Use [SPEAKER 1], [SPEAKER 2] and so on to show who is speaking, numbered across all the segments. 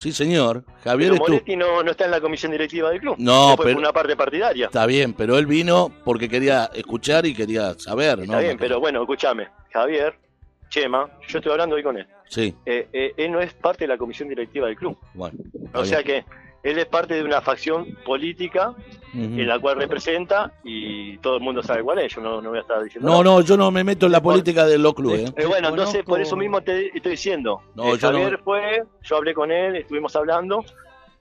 [SPEAKER 1] Sí, señor. Javier
[SPEAKER 2] Pero. Moretti no, no está en la comisión directiva del club.
[SPEAKER 1] No,
[SPEAKER 2] Después
[SPEAKER 1] pero-
[SPEAKER 2] una parte partidaria.
[SPEAKER 1] Está bien, pero él vino porque quería escuchar y quería saber, ¿no?
[SPEAKER 2] Está bien, pero bueno, escúchame. Javier, Chema, yo estoy hablando hoy con él.
[SPEAKER 1] Sí,
[SPEAKER 2] Eh, eh, él no es parte de la comisión directiva del club.
[SPEAKER 1] bueno.
[SPEAKER 2] O sea
[SPEAKER 1] bien.
[SPEAKER 2] que él es parte de una facción política en la cual representa y todo el mundo sabe cuál es. Yo no, no voy a estar diciendo.
[SPEAKER 1] No,
[SPEAKER 2] nada.
[SPEAKER 1] no, yo no me meto en la política de los clubes. ¿eh?
[SPEAKER 2] Eh, bueno, entonces por eso mismo te estoy diciendo.
[SPEAKER 1] No,
[SPEAKER 2] Eh,
[SPEAKER 1] yo no-
[SPEAKER 2] Javier fue, yo hablé con él, estuvimos hablando.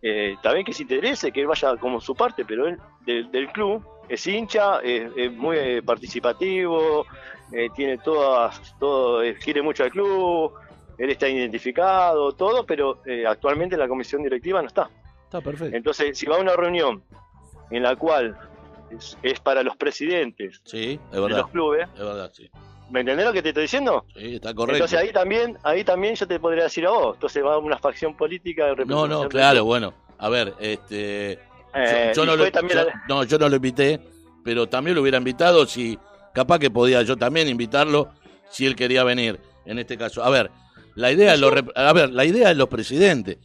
[SPEAKER 2] Eh, bien que se interese, que él vaya como su parte, pero él del, del club es hincha, es, es muy eh, participativo, tiene todas, todo, quiere mucho al club, él está identificado, todo, pero eh, actualmente la comisión directiva no está.
[SPEAKER 1] Está perfecto.
[SPEAKER 2] Entonces, si va a una reunión en la cual es, es para los presidentes
[SPEAKER 1] Sí, es
[SPEAKER 2] de los clubes,
[SPEAKER 1] Es verdad, sí.
[SPEAKER 2] ¿me entendés lo que te estoy diciendo?
[SPEAKER 1] Sí, está correcto.
[SPEAKER 2] Entonces ahí también, ahí también yo te podría decir a vos. Entonces va una facción política de
[SPEAKER 1] No, no, claro, bueno. A ver, este.
[SPEAKER 2] Eh,
[SPEAKER 1] yo, yo
[SPEAKER 2] y
[SPEAKER 1] no lo, yo-
[SPEAKER 2] la-
[SPEAKER 1] no, yo no lo invité, pero también lo hubiera invitado si. Capaz que podía yo también invitarlo si él quería venir, en este caso. A ver, la idea es los, a ver, la idea es los presidentes.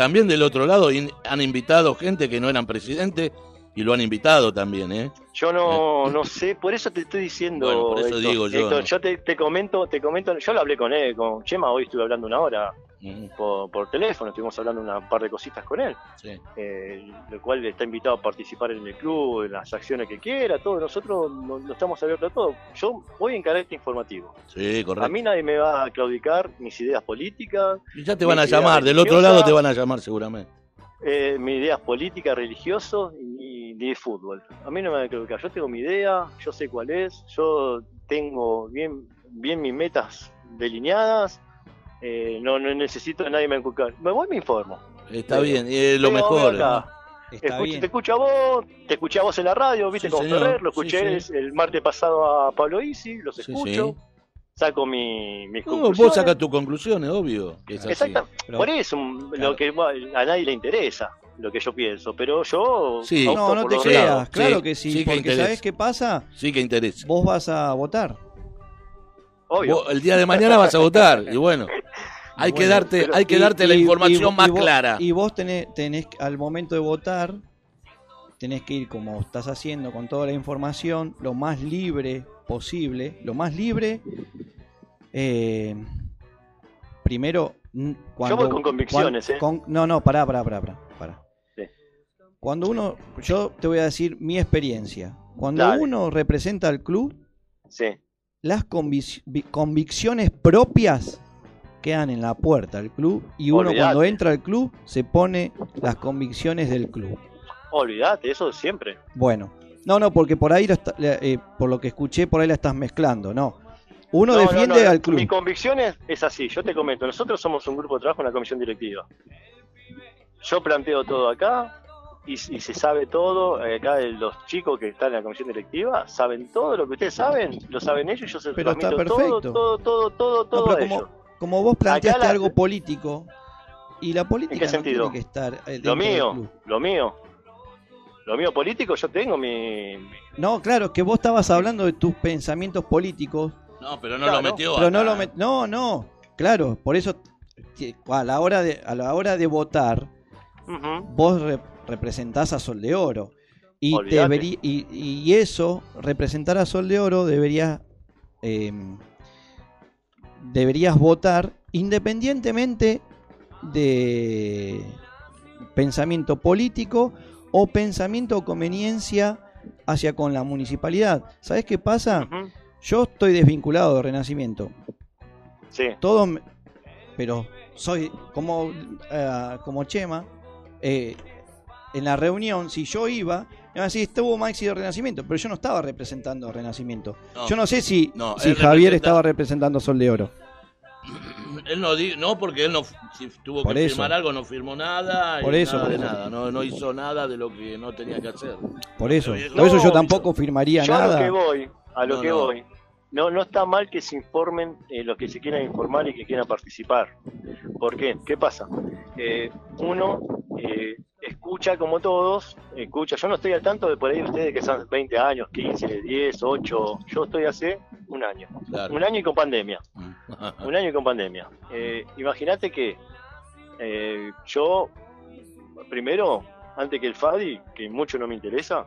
[SPEAKER 1] También del otro lado han invitado gente que no eran presidentes y lo han invitado también, ¿eh?
[SPEAKER 2] yo no, no sé, por eso te estoy diciendo.
[SPEAKER 1] Bueno, por eso
[SPEAKER 2] Héctor.
[SPEAKER 1] digo yo,
[SPEAKER 2] yo te, te comento, te comento, yo lo hablé con él, con Chema, hoy estuve hablando una hora por, por teléfono, estuvimos hablando una par de cositas con él,
[SPEAKER 1] Sí.
[SPEAKER 2] eh, lo cual está invitado a participar en el club, en las acciones que quiera, todo, nosotros no, no estamos abiertos a todo. Yo voy en carácter informativo.
[SPEAKER 1] Sí,
[SPEAKER 2] A
[SPEAKER 1] correcto.
[SPEAKER 2] mí nadie me va a claudicar mis ideas políticas,
[SPEAKER 1] Y ya te van a llamar, del otro lado te van a llamar seguramente.
[SPEAKER 2] eh, mis ideas políticas, religiosos y, de fútbol. A mí no me va a equivocar. Yo tengo mi idea, yo sé cuál es, yo tengo bien, bien mis metas delineadas. eh, no, no necesito que nadie me inculcar. Me voy y me informo.
[SPEAKER 1] Está
[SPEAKER 2] Pero-
[SPEAKER 1] bien, y es lo mejor.
[SPEAKER 2] escucho-
[SPEAKER 3] bien.
[SPEAKER 2] te escucho a vos, te escuché a vos en la radio, viste
[SPEAKER 1] Sí,
[SPEAKER 2] con
[SPEAKER 1] señor.
[SPEAKER 2] Ferrer, lo escuché
[SPEAKER 1] sí.
[SPEAKER 2] el martes pasado a Pablo Isi, los
[SPEAKER 1] Sí,
[SPEAKER 2] escucho,
[SPEAKER 1] sí.
[SPEAKER 2] saco mi, mis
[SPEAKER 1] No,
[SPEAKER 2] conclusiones.
[SPEAKER 1] vos sacas tus conclusiones, obvio.
[SPEAKER 2] Exacto.
[SPEAKER 3] Pero-
[SPEAKER 2] Por eso,
[SPEAKER 3] Claro.
[SPEAKER 2] lo que a nadie le interesa, lo que yo pienso, pero yo...
[SPEAKER 1] Sí.
[SPEAKER 3] No, te creas,
[SPEAKER 2] lados.
[SPEAKER 3] claro
[SPEAKER 1] Sí,
[SPEAKER 3] que sí,
[SPEAKER 1] sí que
[SPEAKER 3] porque. ¿sabes qué pasa?
[SPEAKER 1] Sí que interesa.
[SPEAKER 3] Vos vas a votar.
[SPEAKER 2] Obvio.
[SPEAKER 1] Vos el día de mañana vas a votar y bueno, hay que darte,
[SPEAKER 2] pero-
[SPEAKER 1] hay que
[SPEAKER 3] Y-
[SPEAKER 1] darte la
[SPEAKER 3] y-
[SPEAKER 1] información
[SPEAKER 3] y-
[SPEAKER 1] más
[SPEAKER 3] y vos-
[SPEAKER 1] clara.
[SPEAKER 3] Y vos tenés, tenés, al momento de votar, tenés que ir como estás haciendo con toda la información, lo más libre posible, lo más libre. eh, primero, cuando,
[SPEAKER 2] voy con convicciones, ¿eh?
[SPEAKER 3] con- no, no, pará, pará, pará, pará. pará.
[SPEAKER 2] Sí.
[SPEAKER 3] Cuando uno, yo te voy a decir mi experiencia. Cuando
[SPEAKER 2] Dale.
[SPEAKER 3] uno representa al club,
[SPEAKER 2] Sí.
[SPEAKER 3] las convic- vi- convicciones propias quedan en la puerta del club y uno
[SPEAKER 2] Olvidate.
[SPEAKER 3] cuando entra al club se pone las convicciones del club.
[SPEAKER 2] Olvídate, eso siempre.
[SPEAKER 3] Bueno, no, no, porque por ahí, lo está- eh, por lo que escuché, por ahí la estás mezclando, no. Uno
[SPEAKER 2] No, no,
[SPEAKER 3] defiende
[SPEAKER 2] no,
[SPEAKER 3] al club.
[SPEAKER 2] Mi convicción es, es así, yo te comento, nosotros somos un grupo de trabajo en la comisión directiva. Yo planteo todo acá y, y se sabe todo, eh, acá los chicos que están en la comisión directiva saben todo lo que ustedes saben, lo saben ellos, yo se lo
[SPEAKER 3] Pero está
[SPEAKER 2] transmito
[SPEAKER 3] perfecto.
[SPEAKER 2] todo, todo, todo, todo, todo a
[SPEAKER 3] como,
[SPEAKER 2] ellos.
[SPEAKER 3] como vos planteaste
[SPEAKER 2] la-
[SPEAKER 3] algo político y la política
[SPEAKER 2] sentido?
[SPEAKER 3] tiene que estar eh,
[SPEAKER 2] Lo mío, lo mío, lo mío político, yo tengo mi... mi-
[SPEAKER 3] No, claro, que vos estabas hablando de tus pensamientos políticos
[SPEAKER 1] No, pero no
[SPEAKER 2] Claro,
[SPEAKER 1] lo metió.
[SPEAKER 3] Pero
[SPEAKER 1] acá.
[SPEAKER 3] no lo met- no, no, claro, por eso a la hora de a la hora de votar vos re- representás a Sol de Oro y deberí- y, y eso representar a Sol de Oro debería eh, deberías votar independientemente de pensamiento político o pensamiento o conveniencia hacia con la municipalidad. ¿Sabes qué pasa? Yo estoy desvinculado de Renacimiento.
[SPEAKER 2] Sí,
[SPEAKER 3] Todo, me- pero soy como, eh, como Chema. eh, en la reunión, si yo iba, me iban a decir, estuvo Maxi de Renacimiento, pero yo no estaba representando a Renacimiento.
[SPEAKER 1] No.
[SPEAKER 3] yo no sé si,
[SPEAKER 1] No,
[SPEAKER 3] si Javier
[SPEAKER 1] representa-
[SPEAKER 3] estaba representando a Sol de Oro.
[SPEAKER 1] Él no, no porque él no, si tuvo
[SPEAKER 3] Por
[SPEAKER 1] que
[SPEAKER 3] eso.
[SPEAKER 1] firmar algo, no firmó nada. y
[SPEAKER 3] Por eso,
[SPEAKER 1] nada
[SPEAKER 3] por
[SPEAKER 1] de
[SPEAKER 3] eso.
[SPEAKER 1] nada. No, no hizo nada de lo que no tenía que hacer.
[SPEAKER 3] Por eso. Por eso yo
[SPEAKER 2] yo-
[SPEAKER 3] tampoco firmaría
[SPEAKER 2] yo a lo
[SPEAKER 3] nada.
[SPEAKER 2] que voy, a lo
[SPEAKER 1] No,
[SPEAKER 2] que
[SPEAKER 1] no.
[SPEAKER 2] voy. No, no está mal que se informen eh, los que se quieran informar y que quieran participar. ¿Por qué? ¿Qué pasa? Eh, uno eh, escucha como todos, escucha. Yo no estoy al tanto de por ahí ustedes que son 20 años, 15, 10, 8. Yo estoy hace un año.
[SPEAKER 1] Claro.
[SPEAKER 2] Un año y con pandemia.
[SPEAKER 1] Mm.
[SPEAKER 2] Un año y con pandemia. Eh, Imagínate que Eh, yo, primero, antes que el Fadi, que mucho no me interesa,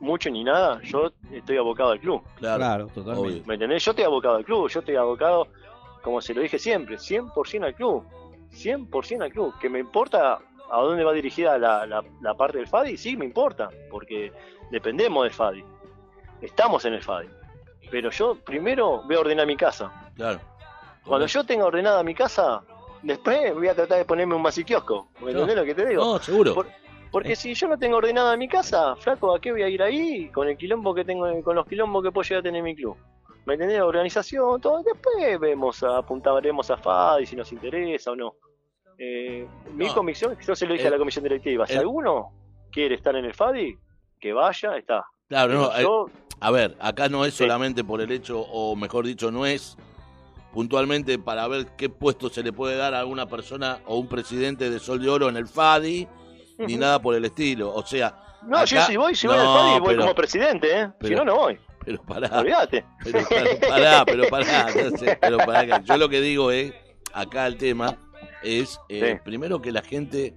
[SPEAKER 2] mucho ni nada, yo estoy abocado al club.
[SPEAKER 1] Claro,
[SPEAKER 3] Claro, totalmente.
[SPEAKER 1] obvio.
[SPEAKER 2] ¿Me entendés? Yo estoy abocado al club, yo estoy abocado, como se lo dije siempre, 100% al club. 100% al club. Que me importa a dónde va dirigida la, la- la parte del FADI, sí, me importa, porque dependemos del FADI. Estamos en el FADI. Pero yo primero voy a ordenar mi casa.
[SPEAKER 1] Claro.
[SPEAKER 2] Cuando yo tenga ordenada mi casa, después voy a tratar de ponerme un masiquiosco. ¿Me
[SPEAKER 1] No.
[SPEAKER 2] entendés lo que te digo?
[SPEAKER 1] No, seguro.
[SPEAKER 2] Por- Porque si yo no tengo ordenada mi casa, flaco, ¿a qué voy a ir ahí? Con el quilombo que tengo, con los quilombos que puedo llegar a tener en mi club. ¿Me entendés? Organización, todo. Después vemos, apuntaremos a FADI si nos interesa o no. Eh, mi comisión, yo se lo dije
[SPEAKER 1] El-
[SPEAKER 2] a la comisión directiva, si
[SPEAKER 1] el-
[SPEAKER 2] alguno quiere estar en el FADI, que vaya, está.
[SPEAKER 1] Claro, no,
[SPEAKER 2] Pero
[SPEAKER 1] eh,
[SPEAKER 2] yo,
[SPEAKER 1] A ver, acá no es
[SPEAKER 2] Sí.
[SPEAKER 1] solamente por el hecho, o mejor dicho, no es puntualmente para ver qué puesto se le puede dar a alguna persona o un presidente de Sol de Oro en el FADI, ni nada por el estilo. O sea,
[SPEAKER 2] no, yo si voy, si voy al
[SPEAKER 1] no,
[SPEAKER 2] FADI, voy
[SPEAKER 1] pero-
[SPEAKER 2] como presidente, ¿eh? si no, no voy.
[SPEAKER 1] pero pará,
[SPEAKER 2] Olvídate.
[SPEAKER 1] pero pará, pero pará, no sé, pero pará, yo lo que digo es, acá el tema es, eh,
[SPEAKER 2] Sí.
[SPEAKER 1] primero que la gente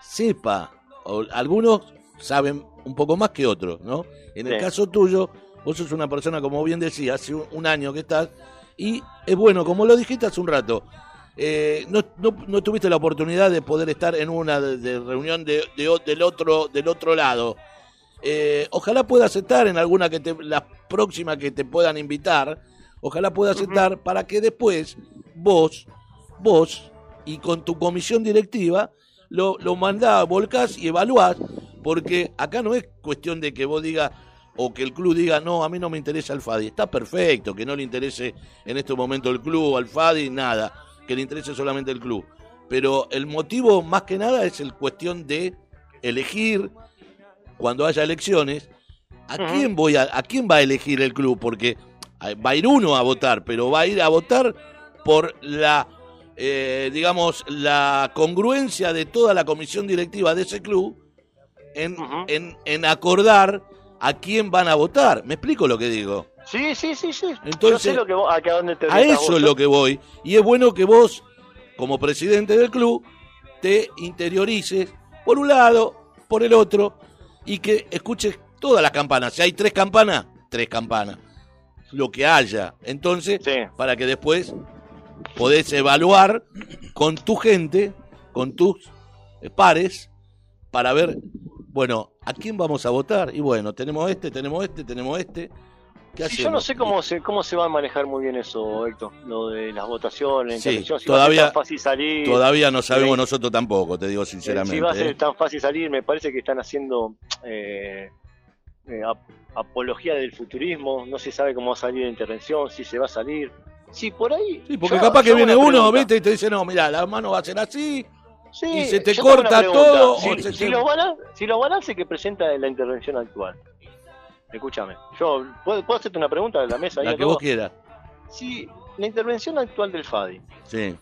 [SPEAKER 1] sepa, o algunos saben un poco más que otros, ¿no? En el
[SPEAKER 2] Sí.
[SPEAKER 1] caso tuyo, vos sos una persona, como bien decía, hace un, un año que estás, y es bueno, como lo dijiste hace un rato, eh, no, no, no tuviste la oportunidad de poder estar en una de, de reunión de, de del otro del otro lado. Eh, ojalá puedas estar en alguna que te, la próxima que te puedan invitar. Ojalá puedas
[SPEAKER 2] Ujú.
[SPEAKER 1] estar para que después vos, vos y con tu comisión directiva lo, lo mandás, volcás y evaluás, porque acá no es cuestión de que vos digas o que el club diga, no, a mí no me interesa el FADI. Está perfecto que no le interese en este momento el club, al FADI, nada, que le interese solamente el club. Pero el motivo más que nada es el cuestión de elegir cuando haya elecciones a quién voy a, a quién va a elegir el club porque va a ir uno a votar pero va a ir a votar por la eh, digamos la congruencia de toda la comisión directiva de ese club en, en, en acordar a quién van a votar. Me explico lo que digo
[SPEAKER 2] Sí, sí, sí, sí.
[SPEAKER 1] Entonces,
[SPEAKER 2] yo sé lo que vos, te
[SPEAKER 1] a eso
[SPEAKER 2] vos.
[SPEAKER 1] es lo que voy. Y es bueno que vos, como presidente del club, te interiorices por un lado, por el otro, y que escuches todas las campanas. Si hay tres campanas, tres campanas. Lo que haya. Entonces,
[SPEAKER 2] Sí.
[SPEAKER 1] para que después podés evaluar con tu gente, con tus pares, para ver, bueno, ¿a quién vamos a votar? Y bueno, tenemos este, tenemos este, tenemos este. ¿Qué
[SPEAKER 2] Sí, yo no sé cómo se, cómo se va a manejar muy bien eso, Héctor, lo de las votaciones,
[SPEAKER 1] Sí,
[SPEAKER 2] si
[SPEAKER 1] todavía-
[SPEAKER 2] va a ser tan fácil salir,
[SPEAKER 1] Todavía no sabemos nosotros tampoco, te digo
[SPEAKER 2] eh,
[SPEAKER 1] sinceramente.
[SPEAKER 2] si va a ser
[SPEAKER 1] ¿eh?
[SPEAKER 2] tan fácil salir, me parece que están haciendo eh, eh, ap- apología del futurismo, no se sabe cómo va a salir la intervención, si se va a salir. Sí, por ahí.
[SPEAKER 1] Sí, porque
[SPEAKER 2] yo-
[SPEAKER 1] capaz que viene uno, viste, y te dice, no, mira, la mano va a ser así.
[SPEAKER 2] Sí,
[SPEAKER 1] y se te corta todo,
[SPEAKER 2] Si,
[SPEAKER 1] se-
[SPEAKER 2] si los si los balances que presenta la intervención actual, escúchame, yo ¿puedo, puedo hacerte una pregunta de la mesa. ahí
[SPEAKER 1] La que vos quieras.
[SPEAKER 2] Si la intervención actual del FADI,
[SPEAKER 1] Sí.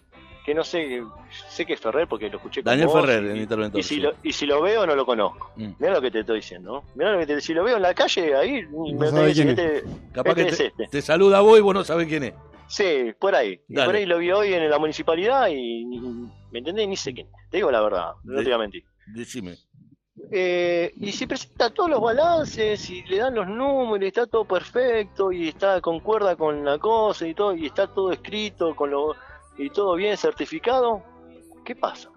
[SPEAKER 2] que no sé, sé que es Ferrer porque lo escuché con
[SPEAKER 1] Daniel
[SPEAKER 2] vos,
[SPEAKER 1] Ferrer,
[SPEAKER 2] y,
[SPEAKER 1] el interventor.
[SPEAKER 2] y si
[SPEAKER 1] sí.
[SPEAKER 2] lo, y si lo veo no lo conozco.
[SPEAKER 1] Mm.
[SPEAKER 2] Mira lo que te estoy diciendo, ¿no? Mirá lo que te, si lo veo en la calle ahí, me tenés que
[SPEAKER 4] quién
[SPEAKER 2] decir,
[SPEAKER 1] Capaz que
[SPEAKER 2] este es
[SPEAKER 1] te,
[SPEAKER 2] este.
[SPEAKER 1] te saluda a vos y vos no sabés quién es.
[SPEAKER 2] Sí, por ahí.
[SPEAKER 1] Dale.
[SPEAKER 2] por ahí lo vi hoy en la municipalidad y, y- ¿me entendés? Ni sé quién. Te digo la verdad, no
[SPEAKER 1] De-
[SPEAKER 2] te voy a mentir.
[SPEAKER 1] Decime.
[SPEAKER 2] Eh, y si presenta todos los balances y le dan los números y está todo perfecto y está concuerda con la cosa y todo y está todo escrito con lo y todo bien certificado, ¿qué pasa?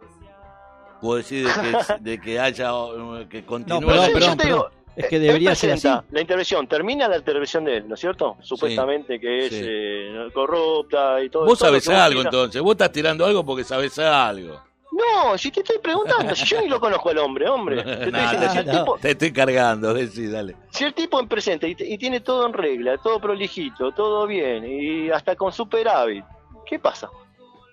[SPEAKER 1] Puedo decir de que, de que haya, eh, que continúe.
[SPEAKER 3] No, perdón,
[SPEAKER 2] Sí,
[SPEAKER 3] perdón,
[SPEAKER 2] digo,
[SPEAKER 3] Es que debería ser así.
[SPEAKER 2] La intervención, termina la intervención de él, ¿no es cierto? Supuestamente que es
[SPEAKER 1] sí.
[SPEAKER 2] eh, corrupta y todo
[SPEAKER 1] Vos
[SPEAKER 2] todo
[SPEAKER 1] sabés algo entonces. Vos estás tirando algo porque sabés algo.
[SPEAKER 2] No, si te estoy preguntando, si yo ni lo conozco al hombre, hombre. Te estoy diciendo, si, el
[SPEAKER 3] no.
[SPEAKER 2] tipo,
[SPEAKER 1] Te estoy cargando, decí, dale.
[SPEAKER 2] si el tipo en presente y, y tiene todo en regla, todo prolijito, todo bien, y hasta con superávit, ¿qué pasa?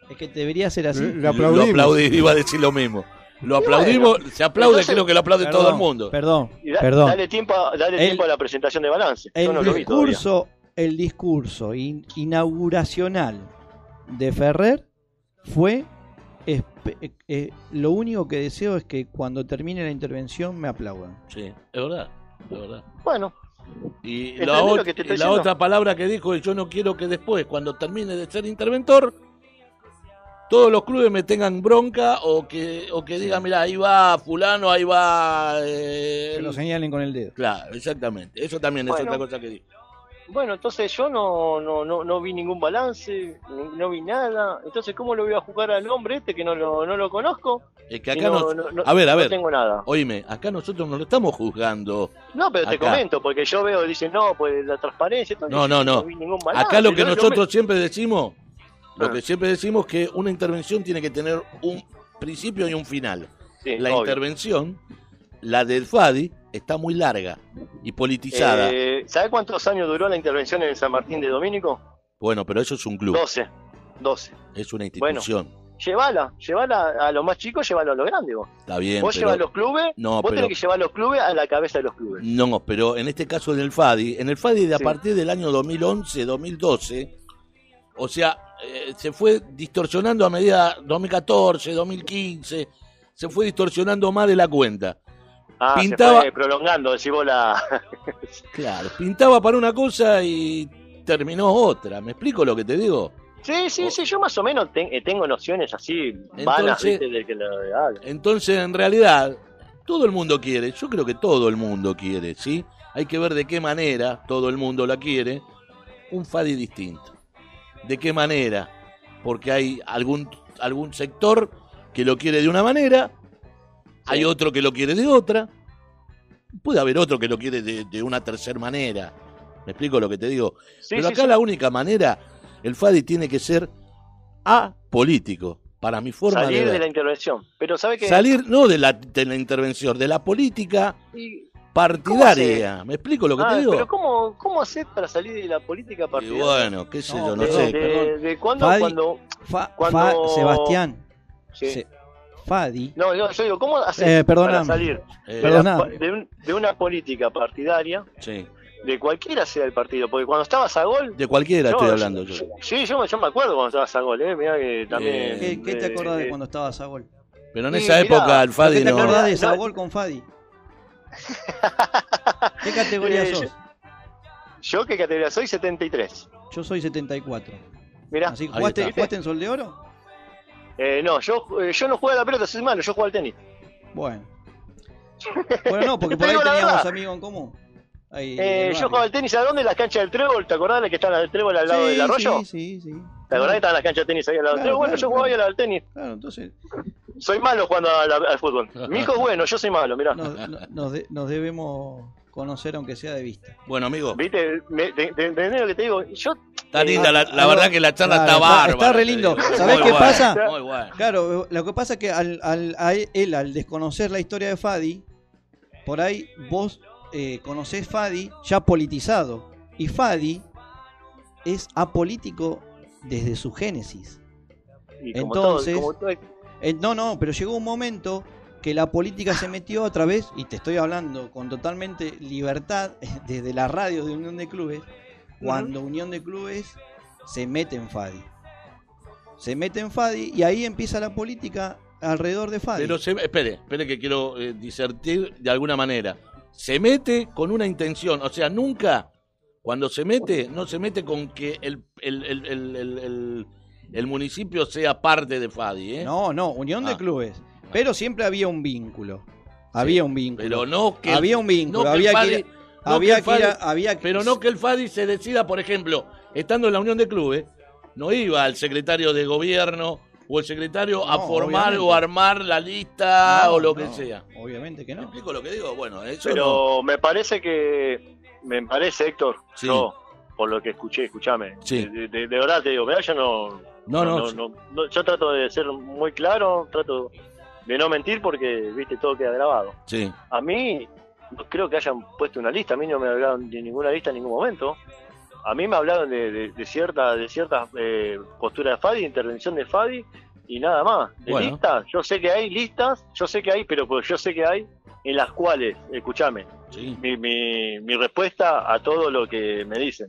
[SPEAKER 3] Es que debería ser así.
[SPEAKER 1] Lo
[SPEAKER 4] aplaudimos.
[SPEAKER 1] aplaudí, iba a decir lo mismo. Lo aplaudimos, se aplaude,
[SPEAKER 2] entonces-
[SPEAKER 1] creo que lo aplaude todo el mundo.
[SPEAKER 3] Perdón,
[SPEAKER 2] da-
[SPEAKER 3] perdón.
[SPEAKER 2] Dale, tiempo a, dale
[SPEAKER 3] El-
[SPEAKER 2] tiempo a la presentación de balance.
[SPEAKER 3] El
[SPEAKER 2] no lo
[SPEAKER 3] discurso, el discurso in- inauguracional de Ferrer fue espe- eh, eh, lo único que deseo es que cuando termine la intervención me aplaudan.
[SPEAKER 1] Sí, es verdad, es verdad.
[SPEAKER 2] Bueno,
[SPEAKER 1] Y
[SPEAKER 2] ¿Entendés
[SPEAKER 1] la, ot-
[SPEAKER 2] que te
[SPEAKER 1] otra palabra que dijo es yo no quiero que después, cuando termine de ser interventor, todos los clubes me tengan bronca o que, o que digan, mira, ahí va fulano, ahí va... eh,
[SPEAKER 3] Que lo señalen con el dedo.
[SPEAKER 1] Claro, exactamente. Eso también es otra cosa que digo.
[SPEAKER 2] Bueno, entonces yo no, no, no, no vi ningún balance, ni- no vi nada. Entonces, ¿cómo lo voy a jugar al hombre este que no lo, no lo conozco?
[SPEAKER 1] Es que acá
[SPEAKER 2] no-
[SPEAKER 1] no,
[SPEAKER 2] no- no-
[SPEAKER 1] A ver, a
[SPEAKER 2] no
[SPEAKER 1] ver.
[SPEAKER 2] tengo nada.
[SPEAKER 1] Oíme, acá nosotros no lo estamos juzgando.
[SPEAKER 2] No, pero te comento, porque yo veo, dicen, no, pues la transparencia. entonces
[SPEAKER 1] No, no, no.
[SPEAKER 2] vi ningún balance.
[SPEAKER 1] Acá lo que nosotros siempre decimos, lo
[SPEAKER 2] Ah.
[SPEAKER 1] que siempre decimos que una intervención tiene que tener un principio y un final.
[SPEAKER 2] sí,
[SPEAKER 1] La
[SPEAKER 2] obvio.
[SPEAKER 1] intervención, la del FADI, está muy larga y politizada.
[SPEAKER 2] Eh, ¿Sabe cuántos años duró la intervención en San Martín de Domínico?
[SPEAKER 1] Bueno, pero eso es un club,
[SPEAKER 2] 12. 12.
[SPEAKER 1] es una institución.
[SPEAKER 2] Llévala, llévala a los más chicos, llévala a los grandes vos.
[SPEAKER 1] Está bien,
[SPEAKER 2] Vos
[SPEAKER 1] pero...
[SPEAKER 2] llevas los clubes,
[SPEAKER 1] No,
[SPEAKER 2] vos
[SPEAKER 1] pero-
[SPEAKER 2] tenés que llevar los clubes a la cabeza de los clubes.
[SPEAKER 1] No, pero en este caso del FADI, en el FADI de a
[SPEAKER 2] Sí.
[SPEAKER 1] partir del año 2011, 2012, o sea, eh, se fue distorsionando a medida 2014, 2015, se fue distorsionando más de la cuenta.
[SPEAKER 2] Ah,
[SPEAKER 1] Pintaba-
[SPEAKER 2] se fue prolongando, decís vos la...
[SPEAKER 1] Claro, pintaba para una cosa y terminó otra. ¿Me explico lo que te digo?
[SPEAKER 2] Sí, sí, sí, yo más o menos eh, tengo nociones así
[SPEAKER 1] Entonces-
[SPEAKER 2] vanas, ¿viste? De que lo haga.
[SPEAKER 1] Entonces, en realidad, todo el mundo quiere, yo creo que todo el mundo quiere, ¿sí? Hay que ver de qué manera todo el mundo la quiere, un FADI distinto. ¿De qué manera? Porque hay algún, algún sector que lo quiere de una manera, hay otro que lo quiere de otra, puede haber otro que lo quiere de, de una tercera manera. ¿Me explico lo que te digo?
[SPEAKER 2] Sí,
[SPEAKER 1] Pero acá
[SPEAKER 2] sí.
[SPEAKER 1] la única manera, el FADI tiene que ser apolítico, para mi forma
[SPEAKER 2] salir
[SPEAKER 1] de
[SPEAKER 2] de,
[SPEAKER 1] ver.
[SPEAKER 2] la intervención. Pero ¿sabe qué?
[SPEAKER 1] Salir no de la, de la intervención, de la política
[SPEAKER 2] Y-
[SPEAKER 1] partidaria. ¿Me explico lo que
[SPEAKER 2] Ah,
[SPEAKER 1] te digo?
[SPEAKER 2] Pero ¿cómo, ¿cómo hacer para salir de la política
[SPEAKER 1] Y
[SPEAKER 2] partidaria?
[SPEAKER 1] bueno, qué sé
[SPEAKER 3] No,
[SPEAKER 1] yo, no sé.
[SPEAKER 2] de, de cuándo,
[SPEAKER 3] Fadi-
[SPEAKER 2] cuando...
[SPEAKER 3] Fa-
[SPEAKER 2] Cuando-
[SPEAKER 3] Fa- Sebastián,
[SPEAKER 2] sí.
[SPEAKER 3] Se- Fadi,
[SPEAKER 2] No, no, yo digo, ¿cómo hacer
[SPEAKER 3] Eh,
[SPEAKER 2] para
[SPEAKER 3] perdóname.
[SPEAKER 2] salir
[SPEAKER 1] Eh,
[SPEAKER 2] de,
[SPEAKER 3] Perdóname.
[SPEAKER 2] la- de un- de una política partidaria,
[SPEAKER 1] sí.
[SPEAKER 2] de cualquiera sea el partido? Porque cuando estaba Sagol...
[SPEAKER 1] De cualquiera
[SPEAKER 2] yo-
[SPEAKER 1] estoy hablando yo.
[SPEAKER 2] Sí, yo, yo me acuerdo cuando estaba Sagol, ¿eh? Mirá que también...
[SPEAKER 1] Eh,
[SPEAKER 3] ¿qué, qué te
[SPEAKER 2] eh,
[SPEAKER 3] acordás de
[SPEAKER 2] eh,
[SPEAKER 3] cuando estaba Sagol?
[SPEAKER 1] Pero en
[SPEAKER 2] Sí,
[SPEAKER 1] esa
[SPEAKER 2] mirá,
[SPEAKER 1] época el Fadi
[SPEAKER 3] ¿Qué te
[SPEAKER 1] no.
[SPEAKER 3] acordás de
[SPEAKER 2] No.
[SPEAKER 3] Sagol con Fadi? ¿Qué categoría
[SPEAKER 2] Eh,
[SPEAKER 3] sos?
[SPEAKER 2] ¿Yo qué categoría soy? 73.
[SPEAKER 3] Yo soy 74.
[SPEAKER 2] Mirá.
[SPEAKER 3] Así jugaste. ¿jugaste en Sol de Oro?
[SPEAKER 2] Eh, no, yo, eh, yo no juego a la pelota, soy malo, yo juego al tenis.
[SPEAKER 3] Bueno. Bueno, no, porque por ahí teníamos amigos en común. Ahí,
[SPEAKER 2] Eh, yo jugaba al tenis, ¿a dónde? En las canchas del trébol, ¿te acordás de que están el trébol al lado
[SPEAKER 3] Sí,
[SPEAKER 2] del arroyo?
[SPEAKER 3] Sí, sí, sí.
[SPEAKER 2] ¿Te acordás que estaban las canchas de tenis ahí al lado del trébol? Bueno,
[SPEAKER 3] claro,
[SPEAKER 2] yo jugaba ahí
[SPEAKER 3] claro.
[SPEAKER 2] al tenis.
[SPEAKER 3] Claro, entonces
[SPEAKER 2] Soy malo jugando al, al fútbol. Mi hijo es bueno, yo soy malo, mirá.
[SPEAKER 3] nos, no- nos, de- nos debemos conocer aunque sea de vista.
[SPEAKER 1] Bueno, amigo,
[SPEAKER 2] ¿Viste? Me, te, te- ¿Entendés lo que te digo? Yo,
[SPEAKER 1] está linda. La, la verdad que la charla
[SPEAKER 3] claro,
[SPEAKER 1] está bárbara.
[SPEAKER 3] está re lindo. ¿Sabés
[SPEAKER 1] Muy
[SPEAKER 3] qué pasa?
[SPEAKER 1] Muy bueno.
[SPEAKER 3] Claro, lo que pasa es que al, al- a él, al desconocer la historia de Fadi, por ahí vos eh, conocés Fadi ya politizado. Y Fadi es apolítico desde su génesis.
[SPEAKER 2] y como
[SPEAKER 3] Entonces-
[SPEAKER 2] todo, como todo-
[SPEAKER 3] Eh, no, no, pero llegó un momento que la política se metió a través, y te estoy hablando con totalmente libertad, desde la radio de Unión de Clubes, cuando Unión de Clubes se mete en Fadi. Se mete en Fadi y ahí empieza la política alrededor de Fadi.
[SPEAKER 1] Pero se, espere, espere que quiero eh, disertir de alguna manera. Se mete con una intención, o sea, nunca, cuando se mete, no se mete con que el, el, el, el, el- el- el municipio sea parte de Fadi, ¿eh?
[SPEAKER 3] No, no, Unión de
[SPEAKER 1] Ah.
[SPEAKER 3] Clubes. Pero siempre había un vínculo. Había un vínculo.
[SPEAKER 1] Pero no que...
[SPEAKER 3] había un vínculo.
[SPEAKER 1] no que el
[SPEAKER 3] había, que
[SPEAKER 1] Fadi-
[SPEAKER 3] ir,
[SPEAKER 1] no
[SPEAKER 3] había
[SPEAKER 1] que
[SPEAKER 3] ir había que-
[SPEAKER 1] Pero no que el Fadi se decida, por ejemplo, estando en la Unión de Clubes, no iba al secretario de gobierno o el secretario a formar
[SPEAKER 3] obviamente.
[SPEAKER 1] o armar la lista
[SPEAKER 3] No,
[SPEAKER 1] o lo que sea.
[SPEAKER 3] Obviamente que
[SPEAKER 1] ¿Me
[SPEAKER 3] no.
[SPEAKER 1] explico lo que digo? Bueno, eso no.
[SPEAKER 2] Pero me parece que. Me parece, Héctor,
[SPEAKER 1] Sí.
[SPEAKER 2] yo, por lo que escuché, escúchame.
[SPEAKER 1] Sí.
[SPEAKER 2] De, de- de verdad te digo, mirá, yo no.
[SPEAKER 1] No, no,
[SPEAKER 2] no, no- no- Yo trato de ser muy claro, trato de no mentir porque, viste, todo queda grabado.
[SPEAKER 1] sí.
[SPEAKER 2] A mí, no creo que hayan puesto una lista, a mí no me hablaron de ninguna lista en ningún momento. A mí me hablaron de, de, de cierta, de ciertas eh, posturas de Fadi, intervención de Fadi y nada más. De
[SPEAKER 1] Bueno.
[SPEAKER 2] listas, yo sé que hay listas, yo sé que hay, pero pues yo sé que hay en las cuales, escúchame,
[SPEAKER 1] Sí.
[SPEAKER 2] mi, mi, mi respuesta a todo lo que me dicen.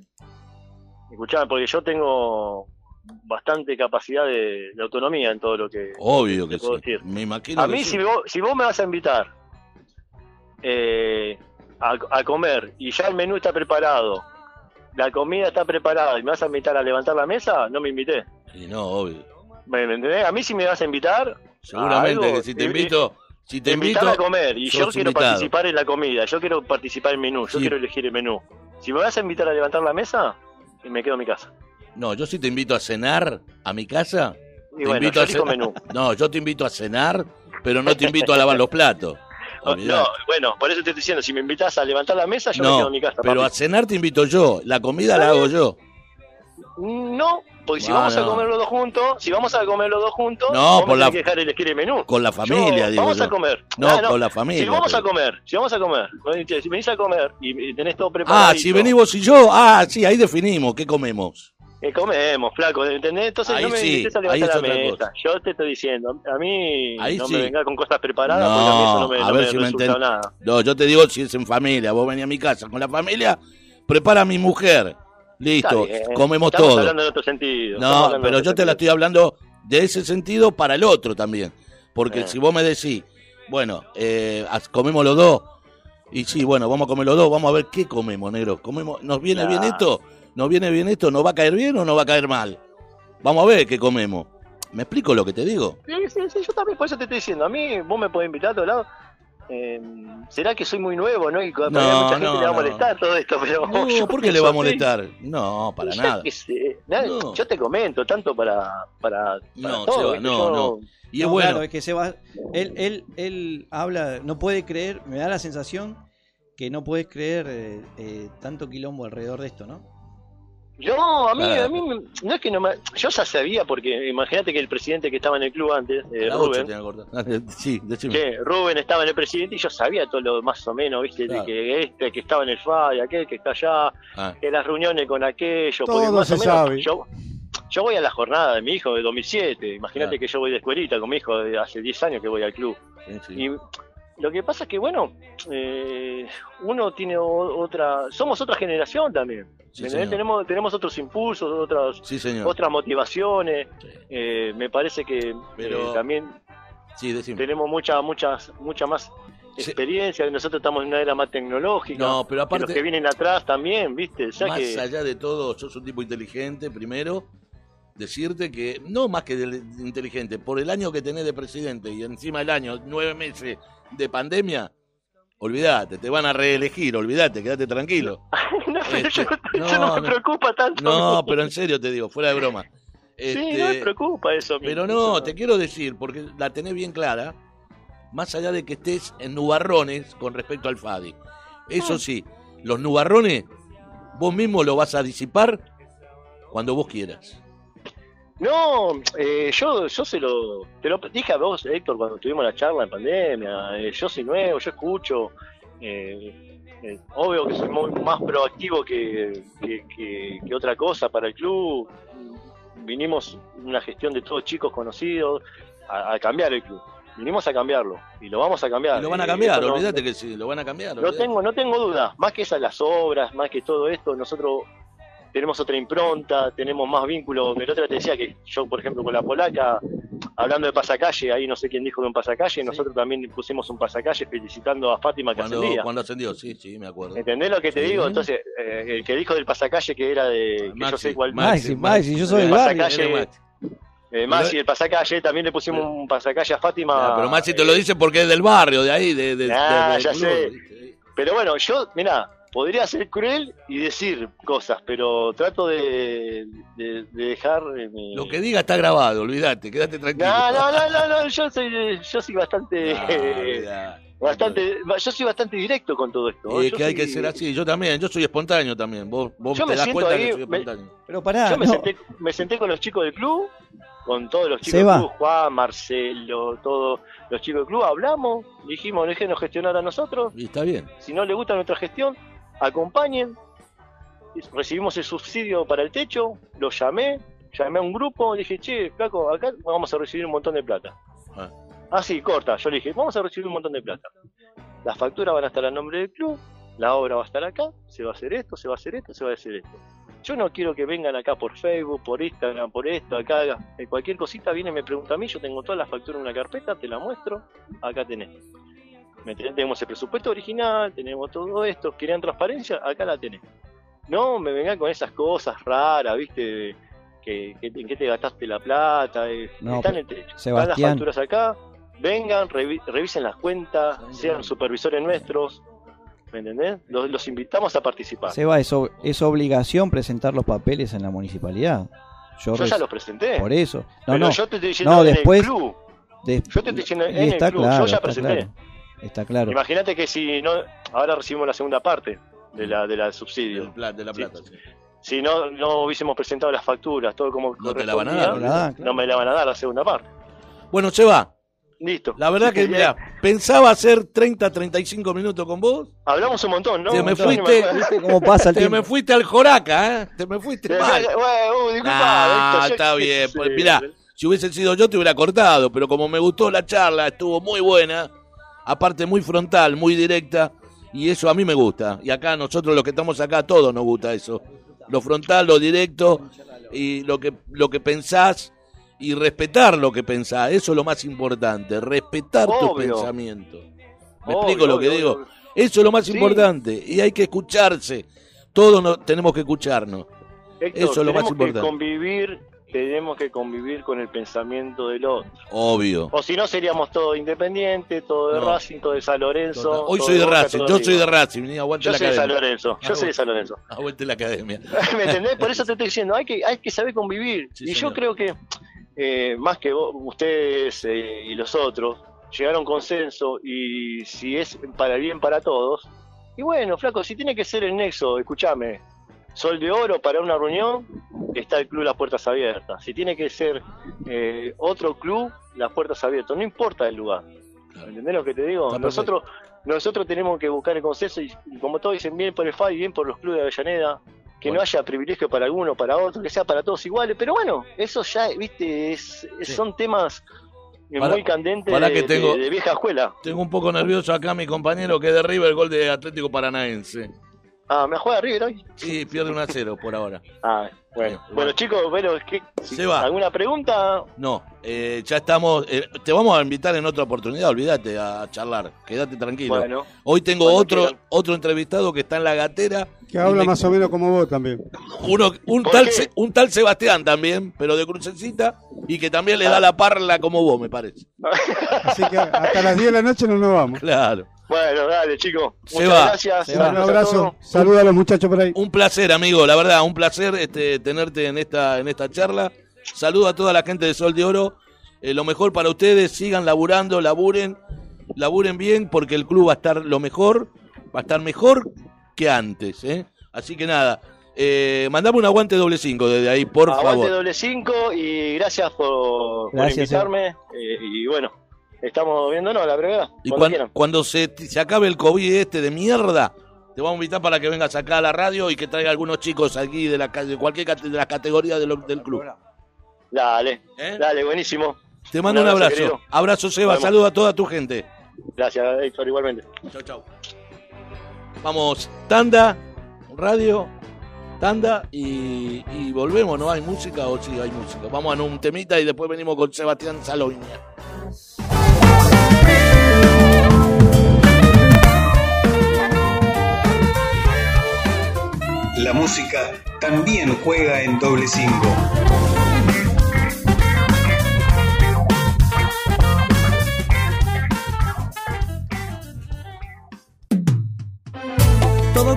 [SPEAKER 2] Escuchame, porque yo tengo bastante capacidad de, de autonomía en todo lo que...
[SPEAKER 1] Obvio que sí.
[SPEAKER 2] puedo decir.
[SPEAKER 1] Me imagino
[SPEAKER 2] A
[SPEAKER 1] que
[SPEAKER 2] mí,
[SPEAKER 1] sí.
[SPEAKER 2] si vos, si vos me vas a invitar eh, a, a comer y ya el menú está preparado, la comida está preparada y me vas a invitar a levantar la mesa, no me invité.
[SPEAKER 1] Y no, obvio.
[SPEAKER 2] ¿Me, entendés? A mí si me vas a invitar...
[SPEAKER 1] Seguramente
[SPEAKER 2] algo,
[SPEAKER 1] que si te invito, si te invito,
[SPEAKER 2] a comer y yo quiero
[SPEAKER 1] invitado.
[SPEAKER 2] participar en la comida, yo quiero participar en el menú, yo
[SPEAKER 1] Sí.
[SPEAKER 2] quiero elegir el menú. Si me vas a invitar a levantar la mesa, me quedo en mi casa.
[SPEAKER 1] No, yo sí te invito a cenar a mi casa.
[SPEAKER 2] Y
[SPEAKER 1] te
[SPEAKER 2] bueno,
[SPEAKER 1] invito
[SPEAKER 2] yo
[SPEAKER 1] a
[SPEAKER 2] elijo
[SPEAKER 1] cenar.
[SPEAKER 2] menú.
[SPEAKER 1] No, yo te invito a cenar, pero no te invito a lavar los platos.
[SPEAKER 2] No, bueno, por eso te estoy diciendo, si me invitas a levantar la mesa, yo me
[SPEAKER 1] No,
[SPEAKER 2] quedo en mi casa.
[SPEAKER 1] pero a cenar te invito yo. La comida la hago yo.
[SPEAKER 2] No, porque si
[SPEAKER 1] Ah,
[SPEAKER 2] vamos a
[SPEAKER 1] no.
[SPEAKER 2] comer los dos juntos, si vamos a comer los dos juntos,
[SPEAKER 1] No,
[SPEAKER 2] me
[SPEAKER 1] por la-
[SPEAKER 2] dejar elegir el menú.
[SPEAKER 1] Con la familia,
[SPEAKER 2] Yo-
[SPEAKER 1] digo
[SPEAKER 2] Vamos
[SPEAKER 1] yo.
[SPEAKER 2] a comer.
[SPEAKER 1] No,
[SPEAKER 2] Ah,
[SPEAKER 1] con la familia.
[SPEAKER 2] Si vamos a comer, si vamos a comer, si venís a comer y tenés todo preparado.
[SPEAKER 1] Ah, si venís vos y yo, ah, sí, ahí definimos qué comemos.
[SPEAKER 2] Eh, comemos, flaco, ¿entendés? Entonces
[SPEAKER 1] Ahí
[SPEAKER 2] no me
[SPEAKER 1] sí,
[SPEAKER 2] a
[SPEAKER 1] ahí
[SPEAKER 2] la mesa. Yo te estoy diciendo, a mí
[SPEAKER 1] Ahí
[SPEAKER 2] no
[SPEAKER 1] sí.
[SPEAKER 2] me vengas con cosas preparadas porque a mí eso no me,
[SPEAKER 1] No, a
[SPEAKER 2] no
[SPEAKER 1] ver
[SPEAKER 2] me
[SPEAKER 1] si me
[SPEAKER 2] resulta
[SPEAKER 1] enten-
[SPEAKER 2] nada.
[SPEAKER 1] No, yo te digo si es en familia. Vos venís a mi casa con la familia, prepara a mi mujer. Listo, comemos
[SPEAKER 2] Estamos
[SPEAKER 1] todo.
[SPEAKER 2] hablando en otro sentido. estamos
[SPEAKER 1] No, pero yo te la estoy hablando de ese sentido para el otro también. Porque
[SPEAKER 2] Eh.
[SPEAKER 1] si vos me decís, bueno, eh, comemos los dos, y sí, bueno, vamos a comer los dos, vamos a ver qué comemos, negro. ¿Comemos, ¿Nos viene bien esto? ¿Nos viene bien esto? ¿Nos va a caer bien o nos va a caer mal? Vamos a ver qué comemos. ¿Me explico lo que te digo?
[SPEAKER 2] Sí, sí, sí, yo también por eso te estoy diciendo. A mí, vos me podés invitar a otro lado. Eh, ¿Será que soy muy nuevo, no? Y para
[SPEAKER 1] No,
[SPEAKER 2] mucha gente
[SPEAKER 1] no,
[SPEAKER 2] le va a
[SPEAKER 1] no.
[SPEAKER 2] molestar todo esto, pero.
[SPEAKER 1] No,
[SPEAKER 2] yo
[SPEAKER 1] ¿por qué le va a
[SPEAKER 2] así.
[SPEAKER 1] molestar? No, para
[SPEAKER 2] Yo
[SPEAKER 1] nada.
[SPEAKER 2] qué sé. Nada,
[SPEAKER 1] No.
[SPEAKER 2] Yo te comento, tanto para. para, para
[SPEAKER 1] No,
[SPEAKER 2] todo,
[SPEAKER 1] Seba, no,
[SPEAKER 2] Yo-
[SPEAKER 1] no. Y es
[SPEAKER 3] No,
[SPEAKER 1] bueno.
[SPEAKER 3] Claro, es que se va. Él, él, él habla, no puede creer, me da la sensación que no puedes creer eh, eh, tanto quilombo alrededor de esto, ¿no?
[SPEAKER 2] Yo, a mí,
[SPEAKER 1] Claro.
[SPEAKER 2] a mí, me- no es que no me. Yo ya sabía, porque imagínate que el presidente que estaba en el club antes, eh, Rubén,
[SPEAKER 1] que cortar. Sí, decime.
[SPEAKER 2] que Rubén estaba en el presidente y yo sabía todo lo más o menos, ¿viste?
[SPEAKER 1] Claro.
[SPEAKER 2] De que este, que estaba en el FAI, aquel que está allá,
[SPEAKER 1] Ah,
[SPEAKER 2] que las reuniones con aquello,
[SPEAKER 4] Todo
[SPEAKER 2] porque más
[SPEAKER 4] se
[SPEAKER 2] o menos
[SPEAKER 4] sabe.
[SPEAKER 2] yo yo voy a la jornada de mi hijo de 2007, imagínate
[SPEAKER 1] Claro.
[SPEAKER 2] que yo voy de escuelita con mi hijo de hace 10 años que voy al club.
[SPEAKER 1] sí, sí.
[SPEAKER 2] Y lo que pasa es que, bueno, eh, uno tiene otra, somos otra generación también. Tenemos, tenemos otros impulsos, otras,
[SPEAKER 1] Sí,
[SPEAKER 2] otras motivaciones. Eh, me parece que
[SPEAKER 1] Pero-
[SPEAKER 2] eh, también tenemos mucha, muchas, mucha más experiencia. Nosotros estamos en una era más tecnológica.
[SPEAKER 1] No, pero
[SPEAKER 2] los que vienen atrás también, ¿viste? O sea
[SPEAKER 1] más
[SPEAKER 2] que,
[SPEAKER 1] allá de todo, sos un tipo inteligente, primero, decirte que, no más que de- inteligente, por el año que tenés de presidente y encima el año, nueve meses de pandemia, olvídate, te van a reelegir, olvídate, quédate tranquilo.
[SPEAKER 2] no, pero
[SPEAKER 1] Este,
[SPEAKER 2] yo, yo no, me preocupa tanto.
[SPEAKER 1] No, pero en serio te digo, fuera de broma.
[SPEAKER 2] Sí, no
[SPEAKER 1] Este,
[SPEAKER 2] me preocupa eso.
[SPEAKER 1] Pero
[SPEAKER 2] eso
[SPEAKER 1] no, te quiero decir, porque la tenés bien clara, más allá de que estés en nubarrones con respecto al FADI. Eso sí, los nubarrones, vos mismo lo vas a disipar cuando vos quieras.
[SPEAKER 2] No, eh, yo, yo se lo, te lo dije a vos, Héctor, cuando tuvimos la charla en pandemia. eh, yo soy nuevo, yo escucho. eh, eh, obvio que soy muy más proactivo que, que, que- que otra cosa para el club. Vinimos una gestión de todos chicos conocidos a, a cambiar el club. Vinimos a cambiarlo y lo vamos a cambiar.
[SPEAKER 1] Y lo van a cambiar,
[SPEAKER 2] no-
[SPEAKER 1] olvídate que sí, lo van a cambiar.
[SPEAKER 2] no tengo, no tengo duda, más que esas las obras, más que todo esto, nosotros tenemos otra impronta, tenemos más vínculos. El otro te decía que yo, por ejemplo, con la polaca, hablando de pasacalle, ahí no sé quién dijo de un pasacalle, nosotros también pusimos un pasacalle felicitando a Fátima que
[SPEAKER 1] Cuando,
[SPEAKER 2] ascendía.
[SPEAKER 1] cuando ascendió, sí, sí, me acuerdo.
[SPEAKER 2] ¿Entendés lo que te
[SPEAKER 1] Sí.
[SPEAKER 2] digo? Entonces, eh, el que dijo del pasacalle que era de. que yo
[SPEAKER 1] Maxi,
[SPEAKER 2] sé cuál.
[SPEAKER 1] Maxi,
[SPEAKER 3] Maxi, Maxi, yo soy
[SPEAKER 2] El pasacalle-
[SPEAKER 1] Maxi.
[SPEAKER 2] Eh, Maxi, el pasacalle, también le pusimos un pasacalle a Fátima.
[SPEAKER 1] Ah, pero Maxi te lo
[SPEAKER 2] eh,
[SPEAKER 1] dice porque es del barrio, de ahí, de, de,
[SPEAKER 2] Ah,
[SPEAKER 1] de-
[SPEAKER 2] ya sé. Pero bueno, yo, mira, podría ser cruel y decir cosas, pero trato de, de, de dejar eh, mi...
[SPEAKER 1] Lo que diga está grabado, olvídate, quédate tranquilo.
[SPEAKER 2] No, no, no, no, no, yo soy, yo soy bastante, eh, bastante, yo soy bastante directo con todo esto.
[SPEAKER 1] Es
[SPEAKER 2] Yo
[SPEAKER 1] que hay
[SPEAKER 2] soy-
[SPEAKER 1] que ser así, yo también, yo soy espontáneo también. Vos, vos
[SPEAKER 2] Yo
[SPEAKER 1] te
[SPEAKER 2] me
[SPEAKER 1] das
[SPEAKER 2] siento
[SPEAKER 1] cuenta
[SPEAKER 2] ahí,
[SPEAKER 1] que soy
[SPEAKER 2] me-
[SPEAKER 1] espontáneo.
[SPEAKER 3] Pero pará,
[SPEAKER 2] Yo me,
[SPEAKER 3] no.
[SPEAKER 2] senté, me senté con los chicos del club, con todos los chicos
[SPEAKER 3] Seba.
[SPEAKER 2] del club, Juan, Marcelo, todos los chicos del club, hablamos, dijimos, déjenos gestionar a nosotros,
[SPEAKER 1] Y está bien.
[SPEAKER 2] si no les gusta nuestra gestión, acompañen. Recibimos el subsidio para el techo, lo llamé, llamé a un grupo, dije, che, flaco, acá vamos a recibir un montón de plata.
[SPEAKER 1] Ah.
[SPEAKER 2] Ah, sí, corta. Yo le dije, vamos a recibir un montón de plata. Las facturas van a estar a nombre del club, la obra va a estar acá, se va a hacer esto, se va a hacer esto, se va a hacer esto. Yo no quiero que vengan acá por Facebook, por Instagram, por esto, acá, eh, cualquier cosita viene y me pregunta a mí, yo tengo todas las facturas en una carpeta, te la muestro, acá tenés. ¿Me entendés? Tenemos el presupuesto original, tenemos todo esto, querían transparencia, acá la tenés. No me vengan con esas cosas raras, viste, de, que, que- en qué te gastaste la plata, eh,
[SPEAKER 3] No,
[SPEAKER 2] está en. Están las facturas acá, vengan, revi- revisen las cuentas, sean supervisores nuestros, ¿me entendés? Los, los invitamos a participar.
[SPEAKER 3] Seba, es, ob- es obligación presentar los papeles en la municipalidad. Yo,
[SPEAKER 2] ya los presenté.
[SPEAKER 3] Por eso. No,
[SPEAKER 2] pero
[SPEAKER 3] no.
[SPEAKER 2] yo te estoy diciendo
[SPEAKER 3] No,
[SPEAKER 2] en
[SPEAKER 3] después-
[SPEAKER 2] el club. yo te estoy diciendo en el
[SPEAKER 3] está
[SPEAKER 2] club,
[SPEAKER 3] claro,
[SPEAKER 2] yo ya presenté.
[SPEAKER 3] claro. Está claro.
[SPEAKER 2] Imagínate que si no, ahora recibimos la segunda parte de la, de la del subsidio.
[SPEAKER 1] Del pla- de la plata. sí.
[SPEAKER 2] Si no, no hubiésemos presentado las facturas, todo como
[SPEAKER 1] No te la van a dar,
[SPEAKER 3] No la dan, claro.
[SPEAKER 2] no me la van a dar la segunda parte.
[SPEAKER 1] Bueno, Seba,
[SPEAKER 2] Listo.
[SPEAKER 1] la verdad que, mira, pensaba hacer 30, 35 minutos con vos.
[SPEAKER 2] Hablamos un montón, ¿no?
[SPEAKER 1] Te me fuiste-
[SPEAKER 2] no acuerdo.
[SPEAKER 3] ¿Viste cómo pasa el
[SPEAKER 1] Te me fuiste al Joraca, ¿eh? Te me fuiste
[SPEAKER 2] Te-
[SPEAKER 1] mal.
[SPEAKER 2] Bueno, disculpa,
[SPEAKER 1] Ah,
[SPEAKER 2] Héctor,
[SPEAKER 1] está bien. Pues, mirá, si hubiese sido yo te hubiera cortado, pero como me gustó la charla, estuvo muy buena, aparte muy frontal, muy directa, y eso a mí me gusta. Y acá nosotros los que estamos acá, a todos nos gusta eso. Lo frontal, lo directo, y lo que, lo que pensás, y respetar lo que pensás, eso es lo más importante, respetar tus pensamientos. ¿Me
[SPEAKER 2] Obvio,
[SPEAKER 1] explico lo que
[SPEAKER 2] obvio,
[SPEAKER 1] digo?
[SPEAKER 2] obvio.
[SPEAKER 1] Eso es lo más
[SPEAKER 2] Sí.
[SPEAKER 1] importante, y hay que escucharse. Todos no- tenemos que escucharnos.
[SPEAKER 2] Héctor,
[SPEAKER 1] Eso es lo más importante.
[SPEAKER 2] que convivir, tenemos que convivir con el pensamiento del otro.
[SPEAKER 1] Obvio.
[SPEAKER 2] O si no, seríamos todos independientes, todo de
[SPEAKER 1] No.
[SPEAKER 2] Racing, todo de San Lorenzo.
[SPEAKER 1] Total. Hoy soy de
[SPEAKER 2] Boca,
[SPEAKER 1] Racing, yo soy de. Racing,
[SPEAKER 2] Yo
[SPEAKER 1] la
[SPEAKER 2] soy de San. Lorenzo, yo soy de San Lorenzo.
[SPEAKER 1] Aguante la academia.
[SPEAKER 2] ¿Me entendés? Por eso te estoy diciendo, hay que, hay que saber convivir.
[SPEAKER 1] Sí,
[SPEAKER 2] y
[SPEAKER 1] señor.
[SPEAKER 2] yo creo que eh, más que vos- ustedes eh, y los otros, llegaron a un consenso y si es para el bien para todos. Y bueno, flaco, si tiene que ser el nexo, escúchame, Sol de Oro para una reunión, está el club Las Puertas Abiertas. Si tiene que ser eh, otro club, Las Puertas Abiertas, no importa el lugar. ¿Entendés lo que te digo?
[SPEAKER 1] Está perfecto.
[SPEAKER 2] Nosotros nosotros tenemos que buscar el consenso y, como todos dicen, bien por el FAI, bien por los clubes de Avellaneda, que
[SPEAKER 1] Bueno.
[SPEAKER 2] no haya privilegio para alguno, para otro, que sea para todos iguales, pero bueno, eso ya, viste, es,
[SPEAKER 1] Sí.
[SPEAKER 2] son temas eh,
[SPEAKER 1] Para-
[SPEAKER 2] muy candentes
[SPEAKER 1] para
[SPEAKER 2] de,
[SPEAKER 1] que tengo-
[SPEAKER 2] de- de vieja escuela.
[SPEAKER 1] Tengo un poco nervioso acá mi compañero que derriba el gol de Atlético Paranaense.
[SPEAKER 2] Ah, ¿me juega River hoy?
[SPEAKER 1] Sí, pierde 1 a 0 por ahora.
[SPEAKER 2] Ah, bueno.
[SPEAKER 1] Bien,
[SPEAKER 2] Bueno, chicos, bueno, ¿qué-
[SPEAKER 1] Se va.
[SPEAKER 2] ¿alguna pregunta?
[SPEAKER 1] No, eh, ya estamos. eh, te vamos a invitar en otra oportunidad, olvídate, a charlar. Quédate tranquilo.
[SPEAKER 2] Bueno,
[SPEAKER 1] Hoy tengo otro otro entrevistado que está en la gatera.
[SPEAKER 4] Que habla
[SPEAKER 1] me-
[SPEAKER 4] más o menos como vos también.
[SPEAKER 1] Uno, un,
[SPEAKER 2] ¿Por
[SPEAKER 1] tal,
[SPEAKER 2] qué?
[SPEAKER 1] Un tal Sebastián también, pero de crucecita, y que también le da
[SPEAKER 2] Ah.
[SPEAKER 1] la parla como vos, me parece.
[SPEAKER 4] Así que hasta las 10 de la noche no nos vamos.
[SPEAKER 1] Claro.
[SPEAKER 2] Bueno, dale, chicos.
[SPEAKER 1] Se
[SPEAKER 2] Muchas
[SPEAKER 1] va.
[SPEAKER 2] gracias.
[SPEAKER 3] Se va.
[SPEAKER 4] Un abrazo. Saluda a los muchachos por ahí.
[SPEAKER 1] Un placer, amigo, la verdad, un placer este, tenerte en esta, en esta charla. Saludo a toda la gente de Sol de Oro. Eh, lo mejor para ustedes, sigan laburando, laburen, laburen bien, porque el club va a estar lo mejor, va a estar mejor que antes. ¿eh? Así que nada, eh, mandame un aguante doble cinco desde ahí, por
[SPEAKER 2] Aguante
[SPEAKER 1] favor.
[SPEAKER 2] doble cinco y gracias por, por
[SPEAKER 3] Gracias,
[SPEAKER 2] invitarme. eh, y bueno, estamos viéndonos la brevedad.
[SPEAKER 1] Y
[SPEAKER 2] cuando
[SPEAKER 1] cuando se, se acabe el COVID este de mierda, te vamos a invitar para que vengas acá a la radio y que traiga algunos chicos aquí de, la, de cualquier de las categorías de del club.
[SPEAKER 2] Dale,
[SPEAKER 1] ¿Eh?
[SPEAKER 2] dale, buenísimo.
[SPEAKER 1] Te mando un
[SPEAKER 2] Un abrazo,
[SPEAKER 1] abrazo.
[SPEAKER 2] querido.
[SPEAKER 1] Abrazo, Seba. Saludo a toda tu gente.
[SPEAKER 2] Gracias, Héctor, igualmente.
[SPEAKER 1] Chau, chau. Vamos, tanda, radio, tanda y, y volvemos, ¿no? ¿Hay música o sí hay música? Vamos a un temita y después venimos con Sebastián Saloña.
[SPEAKER 5] La música también juega en doble cinco.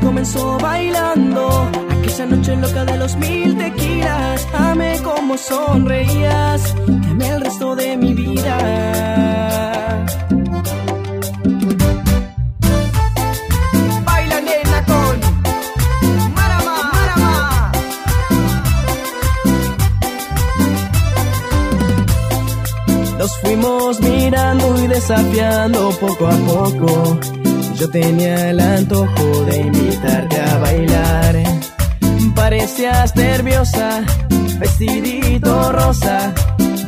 [SPEAKER 6] Comenzó bailando, aquella noche loca de los mil tequilas. Amé como sonreías, amé el resto de mi vida. Nos fuimos mirando y desafiando poco a poco. Yo tenía el antojo de invitarte a bailar. Parecías nerviosa, vestidito rosa.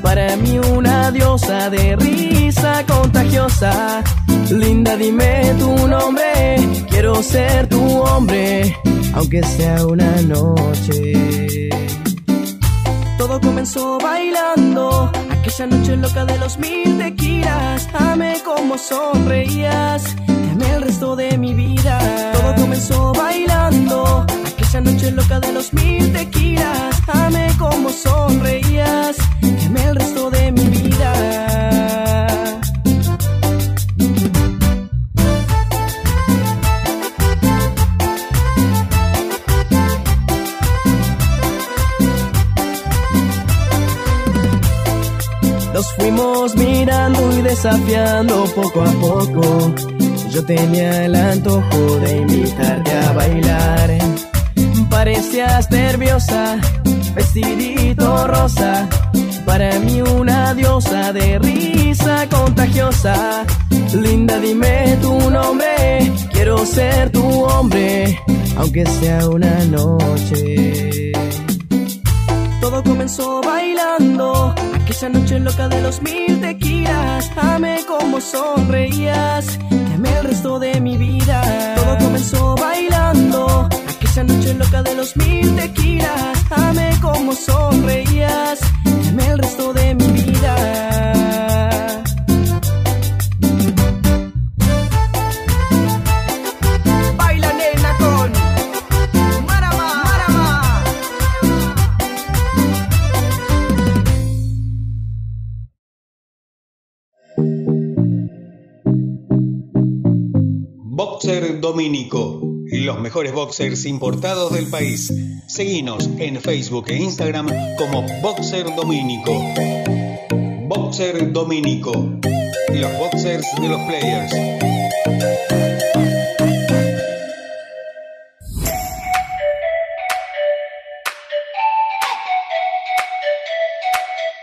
[SPEAKER 6] Para mí una diosa de risa contagiosa. Linda, dime tu nombre. Quiero ser tu hombre, aunque sea una noche. Todo comenzó bailando, aquella noche loca de los mil tequilas. Amé como sonreías, amé el resto de mi vida. Todo comenzó bailando, aquella noche loca de los mil tequilas. Amé como sonreías, amé el resto de mi vida. Nos fuimos mirando y desafiando poco a poco. Yo tenía el antojo de invitarte a bailar. Parecías nerviosa, vestidito rosa. Para mí una diosa de risa contagiosa. Linda, dime tu nombre. Quiero ser tu hombre, aunque sea una noche. Todo comenzó bailando, aquella noche loca de los mil tequilas. Amé como sonreías, el resto de mi vida. Todo comenzó bailando, aquella noche loca de los mil tequilas. Amé como sonreías, amé el resto de mi vida.
[SPEAKER 5] Boxer Domínico. Los mejores boxers importados del país. Seguinos en Facebook e Instagram como Boxer Domínico. Boxer Domínico. Los boxers de los players.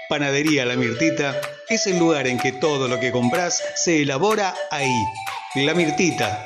[SPEAKER 5] Panadería La Mirtita es el lugar en que todo lo que compras se elabora ahí. La Mirtita.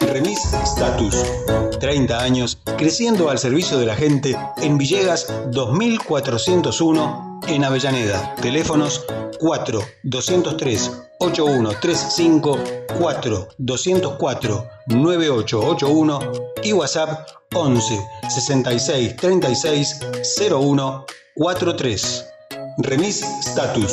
[SPEAKER 5] Remis Status. 30 años creciendo al servicio de la gente en Villegas 2401 en Avellaneda. Teléfonos 4 203 8135 4 204 9881 y WhatsApp 11 66 36 01 43. Remis Status.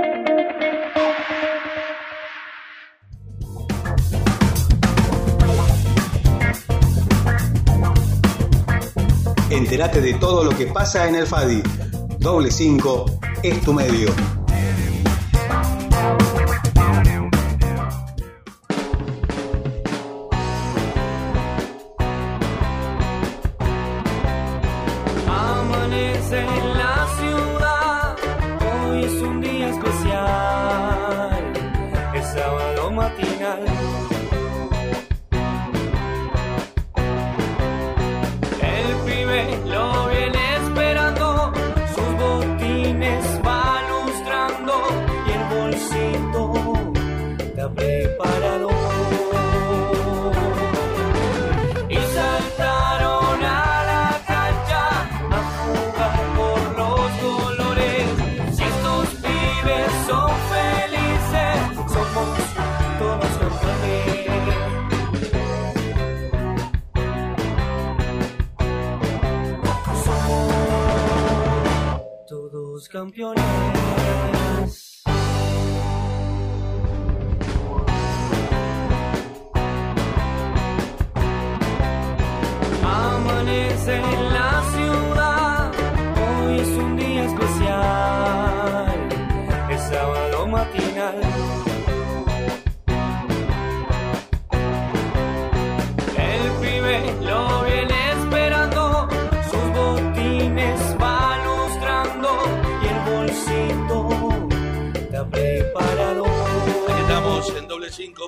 [SPEAKER 5] Entérate de todo lo que pasa en el FADI. Doble 5 es tu medio.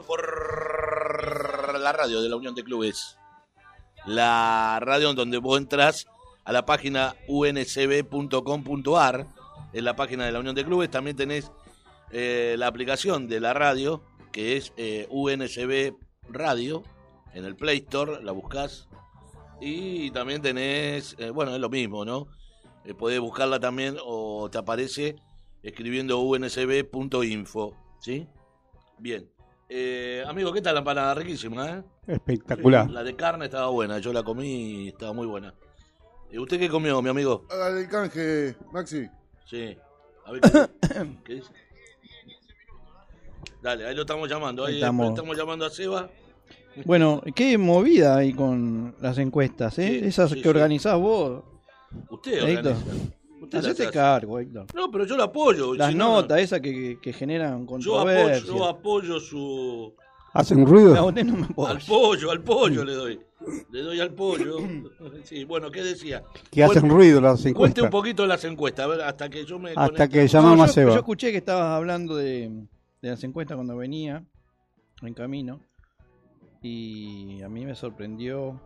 [SPEAKER 1] por la radio de la Unión de Clubes. La radio en donde vos entras a la página uncb.com.ar, en la página de la Unión de Clubes. También tenés eh, la aplicación de la radio, que es eh, UNCB Radio, en el Play Store, la buscás. Y también tenés, eh, bueno, es lo mismo, ¿no? Eh, podés buscarla también o te aparece escribiendo uncb.info, ¿sí? Bien. Eh, amigo, ¿qué tal la empanada? Riquísima, ¿eh?
[SPEAKER 4] Espectacular.
[SPEAKER 1] La de carne estaba buena, yo la comí y estaba muy buena. ¿Y usted qué comió, mi amigo?
[SPEAKER 7] Hágale el canje, Maxi.
[SPEAKER 1] Sí. A ver, ¿qué, qué dice? Dale, ahí lo estamos llamando. Ahí
[SPEAKER 3] estamos.
[SPEAKER 1] estamos llamando a Seba.
[SPEAKER 3] Bueno, qué movida ahí con las encuestas, ¿eh?
[SPEAKER 1] Sí,
[SPEAKER 3] Esas
[SPEAKER 1] sí,
[SPEAKER 3] que
[SPEAKER 1] sí.
[SPEAKER 3] organizás vos.
[SPEAKER 1] Usted organiza. Usted las
[SPEAKER 3] Hacete
[SPEAKER 1] hace.
[SPEAKER 3] cargo, Héctor.
[SPEAKER 1] No, pero yo lo apoyo.
[SPEAKER 3] Las
[SPEAKER 1] si no, no.
[SPEAKER 3] notas esas que, que generan
[SPEAKER 1] Yo apoyo,
[SPEAKER 3] controversia.
[SPEAKER 1] yo apoyo su.
[SPEAKER 4] ¿Hacen ruido?
[SPEAKER 3] No, usted no me apoya.
[SPEAKER 1] Al pollo, al pollo le doy. Le doy al pollo. Sí, bueno, ¿qué decía?
[SPEAKER 4] Que hacen
[SPEAKER 1] Cuente-
[SPEAKER 4] ruido las
[SPEAKER 1] Cuente
[SPEAKER 4] encuestas.
[SPEAKER 1] un poquito las encuestas, a ver, hasta que yo me.
[SPEAKER 4] Hasta
[SPEAKER 1] conecte.
[SPEAKER 4] que
[SPEAKER 3] No,
[SPEAKER 4] llamamos
[SPEAKER 3] yo,
[SPEAKER 4] a Seba.
[SPEAKER 3] yo escuché que estabas hablando de, de las encuestas cuando venía en camino. Y a mí me sorprendió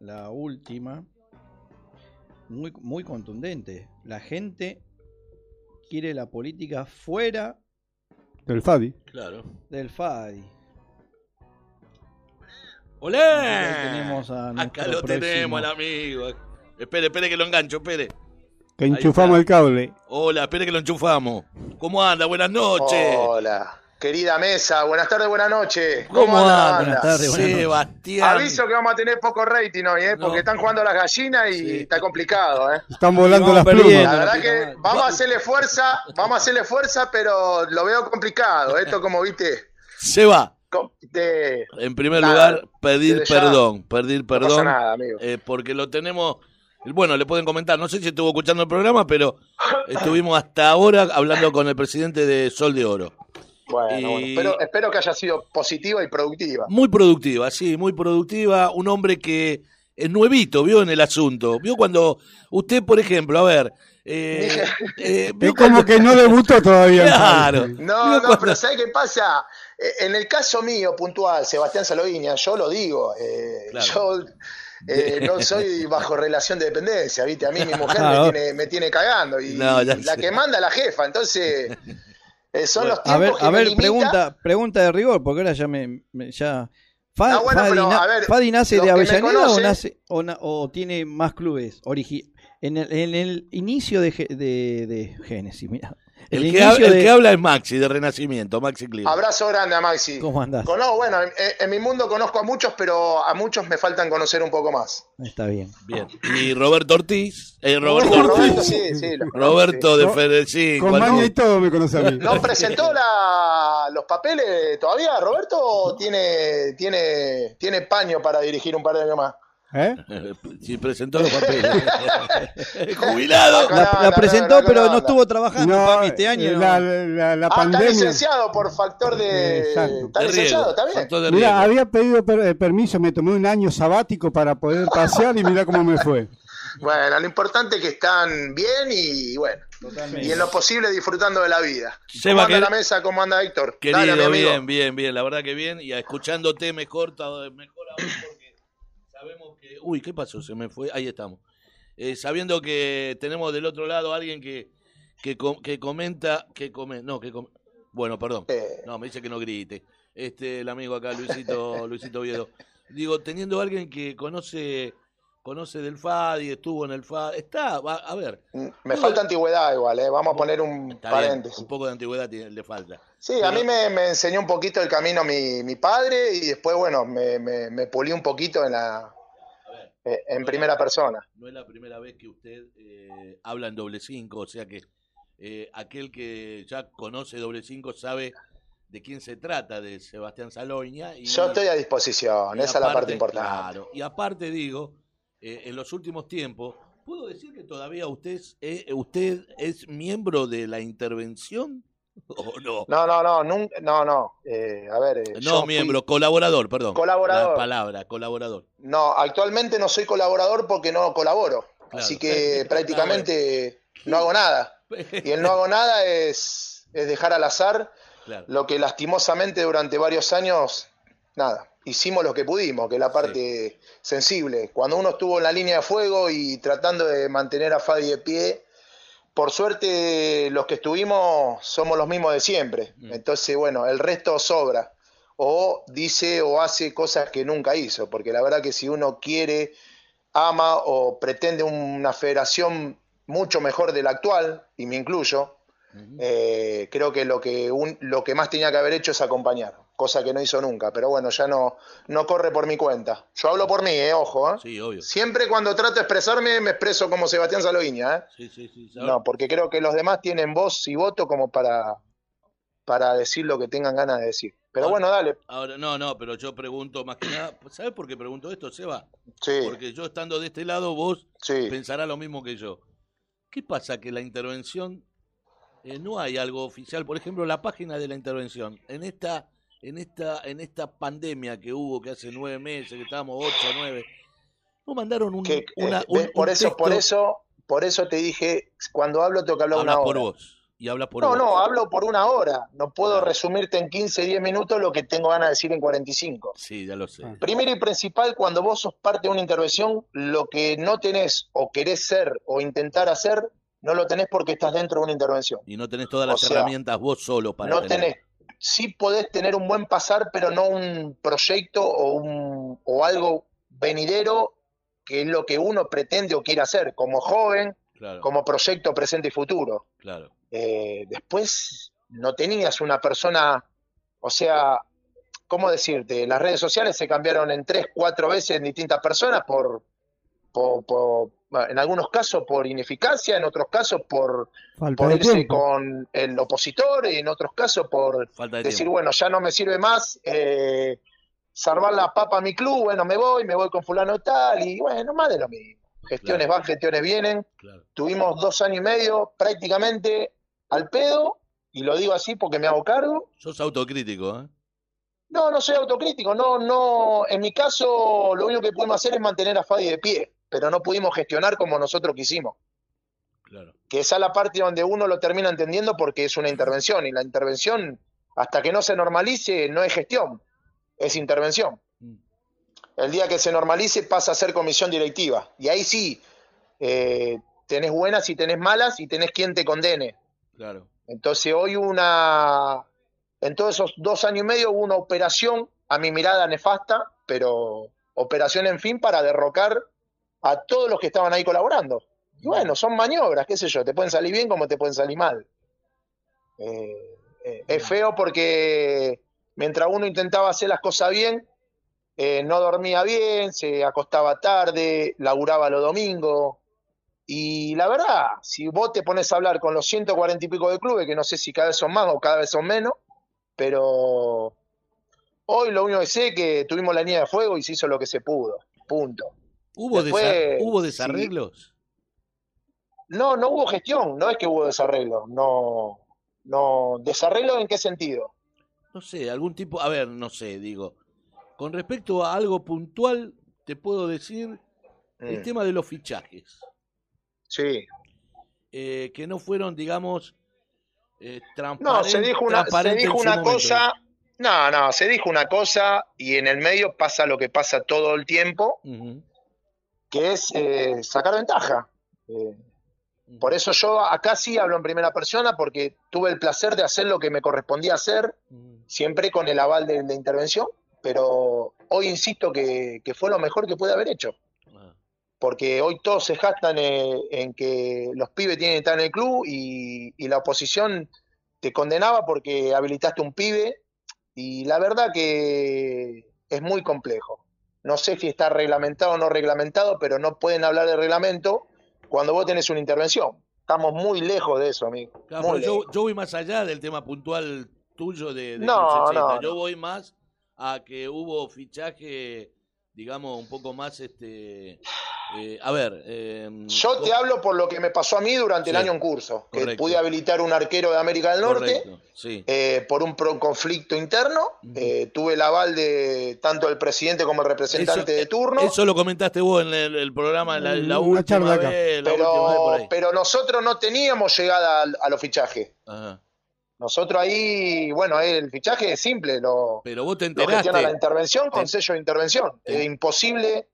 [SPEAKER 3] la última. Muy, muy contundente. La gente quiere la política fuera
[SPEAKER 4] Del Fadi.
[SPEAKER 1] Claro.
[SPEAKER 3] del FADI.
[SPEAKER 1] ¡Olé!
[SPEAKER 3] Ahí tenemos a
[SPEAKER 1] Acá lo
[SPEAKER 3] próximo.
[SPEAKER 1] tenemos al amigo. Espere, espere que lo engancho, espere.
[SPEAKER 4] Que enchufamos el cable.
[SPEAKER 1] Hola, espere que lo enchufamos. ¿Cómo anda? Buenas noches.
[SPEAKER 8] Hola, querida mesa, buenas tardes, buenas noches.
[SPEAKER 1] ¿Cómo
[SPEAKER 8] banda?
[SPEAKER 3] Buenas tardes, buenas noches.
[SPEAKER 1] Sebastián.
[SPEAKER 8] Aviso que vamos a tener poco rating hoy, ¿eh? porque
[SPEAKER 1] No.
[SPEAKER 8] están jugando las gallinas y
[SPEAKER 1] Sí.
[SPEAKER 8] está complicado. ¿eh?
[SPEAKER 4] Están volando las plumas.
[SPEAKER 8] La verdad que vamos a hacerle fuerza, vamos a hacerle fuerza, pero lo veo complicado. Esto como viste,
[SPEAKER 1] Seba,
[SPEAKER 8] com- de-
[SPEAKER 1] en primer
[SPEAKER 8] Nada,
[SPEAKER 1] lugar, pedir perdón. Pedir
[SPEAKER 8] no pasa
[SPEAKER 1] perdón.
[SPEAKER 8] nada, amigo.
[SPEAKER 1] eh, porque lo tenemos. Bueno, le pueden comentar. No sé si estuvo escuchando el programa, pero estuvimos hasta ahora hablando con el presidente de Sol de Oro.
[SPEAKER 8] Bueno,
[SPEAKER 1] y-
[SPEAKER 8] bueno, espero, espero que haya sido positiva y productiva.
[SPEAKER 1] Muy productiva, sí, muy productiva. Un hombre que es nuevito, vio en el asunto. Vio cuando usted, por ejemplo, a ver. Eh, eh, vio
[SPEAKER 4] Es como
[SPEAKER 1] cuando-
[SPEAKER 4] que no debutó todavía.
[SPEAKER 1] Claro.
[SPEAKER 8] No, no,
[SPEAKER 1] cuando-
[SPEAKER 8] pero ¿sabes qué pasa? Eh, En el caso mío, puntual, Sebastián Saloviña, yo lo digo, eh,
[SPEAKER 1] Claro.
[SPEAKER 8] yo eh, no soy bajo relación de dependencia, ¿viste? A mí mi mujer me, tiene, me tiene cagando y
[SPEAKER 1] No,
[SPEAKER 8] la
[SPEAKER 1] sé.
[SPEAKER 8] que manda la jefa, entonces eh, son los
[SPEAKER 3] A
[SPEAKER 8] tiempos
[SPEAKER 3] ver,
[SPEAKER 8] que
[SPEAKER 3] a ver,
[SPEAKER 8] limita.
[SPEAKER 3] pregunta, pregunta de rigor, porque ahora ya me, me- ya. Fa-
[SPEAKER 8] Ah, bueno,
[SPEAKER 3] Fadi,
[SPEAKER 8] pero,
[SPEAKER 3] na-
[SPEAKER 8] a ver,
[SPEAKER 3] Fadi nace
[SPEAKER 8] los
[SPEAKER 3] de Avellaneda o nace o, na- o tiene más clubes origi en el, en el inicio de, de, de Génesis, mira. El,
[SPEAKER 1] El, que,
[SPEAKER 3] inicio
[SPEAKER 1] hab- el
[SPEAKER 3] de
[SPEAKER 1] que habla es Maxi, de Renacimiento, Maxi Clima.
[SPEAKER 8] Abrazo grande a Maxi.
[SPEAKER 3] ¿Cómo andás?
[SPEAKER 8] Conozco, bueno, en, en mi mundo conozco a muchos, pero a muchos me faltan conocer un poco más.
[SPEAKER 3] Está bien.
[SPEAKER 1] Bien. Y Roberto Ortiz. eh, Roberto
[SPEAKER 8] Roberto,
[SPEAKER 1] Ortiz.
[SPEAKER 8] sí, sí, lo conozco,
[SPEAKER 1] Roberto
[SPEAKER 8] sí.
[SPEAKER 1] de
[SPEAKER 4] Con-
[SPEAKER 1] Fede, sí.
[SPEAKER 4] Con maña y todo me conoce a mí.
[SPEAKER 8] ¿No presentó la- los papeles todavía, Roberto? ¿O tiene, tiene, tiene paño para dirigir un par de años más?
[SPEAKER 4] ¿Eh?
[SPEAKER 1] Sí, presentó los papeles. Jubilado.
[SPEAKER 3] La, la
[SPEAKER 8] no,
[SPEAKER 3] presentó,
[SPEAKER 8] no, no,
[SPEAKER 3] pero
[SPEAKER 8] no,
[SPEAKER 3] no
[SPEAKER 8] no.
[SPEAKER 3] estuvo trabajando
[SPEAKER 4] No,
[SPEAKER 3] Fami, este año.
[SPEAKER 4] eh, la, la, la
[SPEAKER 8] Ah, está
[SPEAKER 4] pandemia.
[SPEAKER 8] licenciado por factor de.
[SPEAKER 4] Exacto.
[SPEAKER 8] Está licenciado, está bien.
[SPEAKER 4] Mira, había pedido per- eh, permiso, me tomé un año sabático para poder pasear y mira cómo me fue.
[SPEAKER 8] Bueno, lo importante es que están bien y bueno. Y en lo posible disfrutando de la vida.
[SPEAKER 1] Seba,
[SPEAKER 8] ¿Cómo anda
[SPEAKER 1] que-
[SPEAKER 8] la mesa? ¿Cómo anda Héctor?
[SPEAKER 1] Querido,
[SPEAKER 8] Dale,
[SPEAKER 1] bien, bien, bien, la verdad que bien. Y escuchándote mejor, mejor aún Uy, ¿qué pasó? Se me fue. Ahí estamos. Eh, sabiendo que tenemos del otro lado a alguien que, que, com- que comenta... Que come, no, que com- Bueno, perdón.
[SPEAKER 8] Eh,
[SPEAKER 1] No, me dice que no grite. Este, el amigo acá, Luisito, Luisito Oviedo. Digo, teniendo a alguien que conoce conoce del FADI, estuvo en el FADI, está, va, a ver.
[SPEAKER 8] me falta antigüedad igual, ¿eh? Vamos a poner un
[SPEAKER 1] Está bien,
[SPEAKER 8] paréntesis.
[SPEAKER 1] un poco de antigüedad le falta.
[SPEAKER 8] Sí, a mí me, me enseñó un poquito el camino mi, mi padre y después, bueno, me, me, me pulí un poquito en la eh, en primera persona.
[SPEAKER 1] No es la primera vez que usted eh, habla en doble cinco, o sea que eh, aquel que ya conoce doble cinco sabe de quién se trata, de Sebastián Saloña. Y,
[SPEAKER 8] Yo estoy a disposición, esa es la parte importante.
[SPEAKER 1] claro, y aparte digo, eh, en los últimos tiempos, ¿puedo decir que todavía usted es, eh, usted es miembro de la intervención no?
[SPEAKER 8] No, no, no, nun- no, no. eh, a ver, eh,
[SPEAKER 1] No,
[SPEAKER 8] fui-
[SPEAKER 1] miembro, colaborador, perdón.
[SPEAKER 8] Colaborador.
[SPEAKER 1] La palabra, colaborador.
[SPEAKER 8] No, actualmente no soy colaborador porque no colaboro.
[SPEAKER 1] Claro.
[SPEAKER 8] Así que prácticamente no hago nada. Y el no hago nada es, es dejar al azar
[SPEAKER 1] Claro.
[SPEAKER 8] lo que lastimosamente durante varios años, nada, hicimos lo que pudimos, que es la parte sensible. Cuando uno estuvo en la línea de fuego y tratando de mantener a Fadi de pie, por suerte los que estuvimos somos los mismos de siempre. Entonces, bueno, el resto sobra. O dice o hace cosas que nunca hizo, porque la verdad que si uno quiere, ama o pretende una federación mucho mejor de la actual, y me incluyo, eh, creo que lo que un- lo que más tenía que haber hecho es acompañar, cosa que no hizo nunca, pero bueno, ya no, no corre por mi cuenta. Yo hablo por mí, eh, ojo, eh.
[SPEAKER 1] Sí, obvio.
[SPEAKER 8] Siempre cuando trato de expresarme, me expreso como Sebastián Saloviña, ¿eh?
[SPEAKER 1] Sí, sí, sí.
[SPEAKER 8] No, porque creo que los demás tienen voz y voto como para, para decir lo que tengan ganas de decir. Pero
[SPEAKER 1] Ahora-
[SPEAKER 8] bueno, dale.
[SPEAKER 1] Ahora, no, no, pero yo pregunto más que nada, ¿sabes por qué pregunto esto, Seba?
[SPEAKER 8] Sí.
[SPEAKER 1] Porque yo estando de este lado, vos
[SPEAKER 8] Sí.
[SPEAKER 1] pensarás lo mismo que yo. ¿Qué pasa que la intervención eh, no hay algo oficial? Por ejemplo, la página de la intervención. En esta, en esta, en esta pandemia que hubo, que hace nueve meses, que estábamos ocho, nueve, no mandaron un,
[SPEAKER 8] Que,
[SPEAKER 1] una,
[SPEAKER 8] eh,
[SPEAKER 1] un-
[SPEAKER 8] ves, por
[SPEAKER 1] un
[SPEAKER 8] eso, por eso, por eso te dije, cuando hablo tengo que hablar
[SPEAKER 1] Habla
[SPEAKER 8] una
[SPEAKER 1] por
[SPEAKER 8] hora.
[SPEAKER 1] vos y habla por
[SPEAKER 8] no,
[SPEAKER 1] vos.
[SPEAKER 8] no, hablo por una hora. No puedo resumirte en 15, 10 minutos lo que tengo ganas de decir en 45.
[SPEAKER 1] Sí, ya lo sé.
[SPEAKER 8] Primero y principal, cuando vos sos parte de una intervención, lo que no tenés o querés ser o intentar hacer, no lo tenés porque estás dentro de una intervención.
[SPEAKER 1] Y no tenés todas
[SPEAKER 8] O
[SPEAKER 1] las
[SPEAKER 8] sea,
[SPEAKER 1] herramientas vos solo para
[SPEAKER 8] no
[SPEAKER 1] tener.
[SPEAKER 8] tenés, sí podés tener un buen pasar, pero no un proyecto o, un, o algo venidero que es lo que uno pretende o quiere hacer como joven,
[SPEAKER 1] Claro,
[SPEAKER 8] como proyecto presente y futuro.
[SPEAKER 1] claro.
[SPEAKER 8] Eh, después no tenías una persona, o sea, ¿cómo decirte? Las redes sociales se cambiaron en tres, cuatro veces en distintas personas por, por, por- en algunos casos por ineficacia, en otros casos por, por irse
[SPEAKER 4] tiempo.
[SPEAKER 8] con el opositor y en otros casos por
[SPEAKER 1] Falta de
[SPEAKER 8] decir,
[SPEAKER 1] tiempo.
[SPEAKER 8] bueno, ya no me sirve más eh, salvar la papa a mi club, bueno, me voy, me voy con fulano tal, y bueno, más de lo mismo. Gestiones van, gestiones vienen.
[SPEAKER 1] Claro.
[SPEAKER 8] Tuvimos dos años y medio prácticamente al pedo, y lo digo así porque me hago cargo.
[SPEAKER 1] Sos autocrítico, ¿eh?
[SPEAKER 8] No, no soy autocrítico, no, no, en mi caso lo único que pudimos hacer es mantener a Fadi de pie, pero no pudimos gestionar como nosotros quisimos.
[SPEAKER 1] Claro.
[SPEAKER 8] que esa es la parte donde uno lo termina entendiendo porque es una intervención y la intervención hasta que no se normalice no es gestión, es intervención.
[SPEAKER 1] Mm.
[SPEAKER 8] El día que se normalice pasa a ser comisión directiva y ahí sí eh, tenés buenas y tenés malas y tenés quien te condene.
[SPEAKER 1] Claro.
[SPEAKER 8] Entonces hoy una, en todos esos dos años y medio hubo una operación, a mi mirada nefasta, pero operación en fin para derrocar a todos los que estaban ahí colaborando. Y bueno, son maniobras, qué sé yo, te pueden salir bien como te pueden salir mal. Eh, eh, es feo porque mientras uno intentaba hacer las cosas bien, eh, no dormía bien, se acostaba tarde, laburaba los domingos. Y la verdad, si vos te pones a hablar con los 140 y pico de clubes, que no sé si cada vez son más o cada vez son menos, pero hoy lo único que sé es que tuvimos la línea de fuego y se hizo lo que se pudo. Punto.
[SPEAKER 1] ¿Hubo,
[SPEAKER 8] Después,
[SPEAKER 1] desa- ¿hubo
[SPEAKER 8] sí.
[SPEAKER 1] desarreglos?
[SPEAKER 8] No, no hubo gestión, no es que hubo desarreglo, no, no, desarreglo en qué sentido.
[SPEAKER 1] No sé, algún tipo, a ver, no sé, digo, con respecto a algo puntual, te puedo decir el
[SPEAKER 8] Mm.
[SPEAKER 1] tema de los fichajes,
[SPEAKER 8] Sí.
[SPEAKER 1] eh, que no fueron, digamos, eh,
[SPEAKER 8] No, se dijo una, se dijo una cosa, no, no, se dijo una cosa y en el medio pasa lo que pasa todo el tiempo, que es eh, sacar ventaja. Eh, por eso yo acá sí hablo en primera persona porque tuve el placer de hacer lo que me correspondía hacer, siempre con el aval de la intervención, pero hoy insisto que, que fue lo mejor que pude haber hecho. Porque hoy todos se jactan eh, en que los pibes tienen que estar en el club y, y la oposición te condenaba porque habilitaste un pibe y la verdad que es muy complejo. No sé si está reglamentado o no reglamentado, pero no pueden hablar de reglamento cuando vos tenés una intervención. estamos muy lejos de eso, amigo.
[SPEAKER 1] Claro,
[SPEAKER 8] Muy
[SPEAKER 1] yo, voy más allá del tema puntual tuyo de, de
[SPEAKER 8] No, no,
[SPEAKER 1] Yo voy más a que hubo fichaje, digamos, un poco más, este, eh, a ver. eh,
[SPEAKER 8] Yo te hablo por lo que me pasó a mí durante el año en curso, que
[SPEAKER 1] correcto.
[SPEAKER 8] pude habilitar un arquero de América del Norte
[SPEAKER 1] Correcto, sí.
[SPEAKER 8] eh, por un pro- conflicto interno. Eh, tuve el aval de tanto el presidente como el representante de turno.
[SPEAKER 1] Eso lo comentaste vos en el, el programa, la, la
[SPEAKER 4] Una
[SPEAKER 1] última vez, la última vez por
[SPEAKER 8] pero,
[SPEAKER 1] ahí.
[SPEAKER 8] pero nosotros no teníamos llegada a, los fichajes.
[SPEAKER 1] Ajá.
[SPEAKER 8] Nosotros ahí, bueno, ahí el fichaje es simple, lo,
[SPEAKER 1] Pero vos te
[SPEAKER 8] lo gestiona la
[SPEAKER 1] enteraste.
[SPEAKER 8] intervención con sello de intervención. Es imposible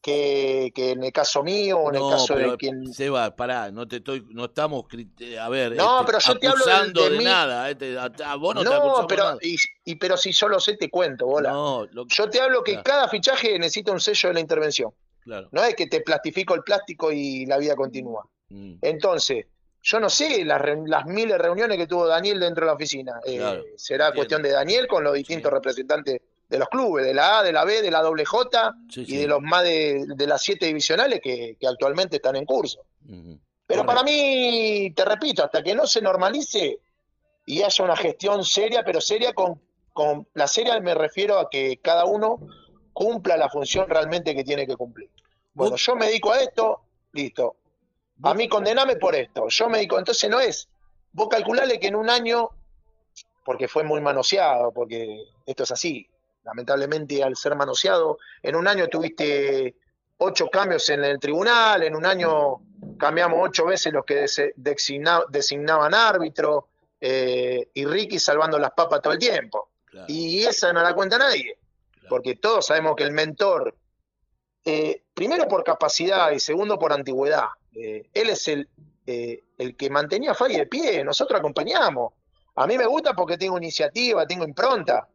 [SPEAKER 8] que, que en el caso mío o en
[SPEAKER 1] No,
[SPEAKER 8] el caso
[SPEAKER 1] pero,
[SPEAKER 8] de quien...
[SPEAKER 1] Seba, pará, no te estoy, no estamos, crit- a ver,
[SPEAKER 8] No,
[SPEAKER 1] este,
[SPEAKER 8] pero yo te hablo de-
[SPEAKER 1] acusando
[SPEAKER 8] de
[SPEAKER 1] de,
[SPEAKER 8] mí.
[SPEAKER 1] nada, este, a, a vos no, te
[SPEAKER 8] pero,
[SPEAKER 1] nada.
[SPEAKER 8] y, y- pero si yo lo sé, te cuento, bola.
[SPEAKER 1] No, lo-
[SPEAKER 8] Yo te hablo que
[SPEAKER 1] Claro.
[SPEAKER 8] cada fichaje necesita un sello de la intervención.
[SPEAKER 1] claro.
[SPEAKER 8] No es que te plastifico el plástico y la vida continúa.
[SPEAKER 1] Mm,
[SPEAKER 8] Entonces, yo no sé las, las miles de reuniones que tuvo Daniel dentro de la oficina. Eh, será
[SPEAKER 1] entiendo.
[SPEAKER 8] cuestión de Daniel con los distintos
[SPEAKER 1] Sí.
[SPEAKER 8] representantes de los clubes, de la A, de la B, de la doble J
[SPEAKER 1] sí,
[SPEAKER 8] y
[SPEAKER 1] sí.
[SPEAKER 8] de los más de, de las siete divisionales que, que actualmente están en curso. Pero
[SPEAKER 1] Correcto.
[SPEAKER 8] para mí, te repito, hasta que no se normalice y haya una gestión seria, pero seria con, con la seria me refiero a que cada uno cumpla la función realmente que tiene que cumplir. Bueno,
[SPEAKER 1] Vos-
[SPEAKER 8] yo me dedico a esto, listo. A mí condename por esto. Yo me dedico, entonces no es. Vos calculale que en un año, porque fue muy manoseado, porque esto es así, lamentablemente al ser manoseado, en un año tuviste ocho cambios en el tribunal, en un año cambiamos ocho veces los que designa- designaban árbitro, eh, y Ricky salvando las papas todo el tiempo.
[SPEAKER 1] Claro.
[SPEAKER 8] Y esa no la cuenta nadie, porque todos sabemos que el mentor, eh, primero por capacidad y segundo por antigüedad, eh, él es el, el que mantenía a de pie, nosotros acompañamos. A mí me gusta porque tengo iniciativa, tengo impronta,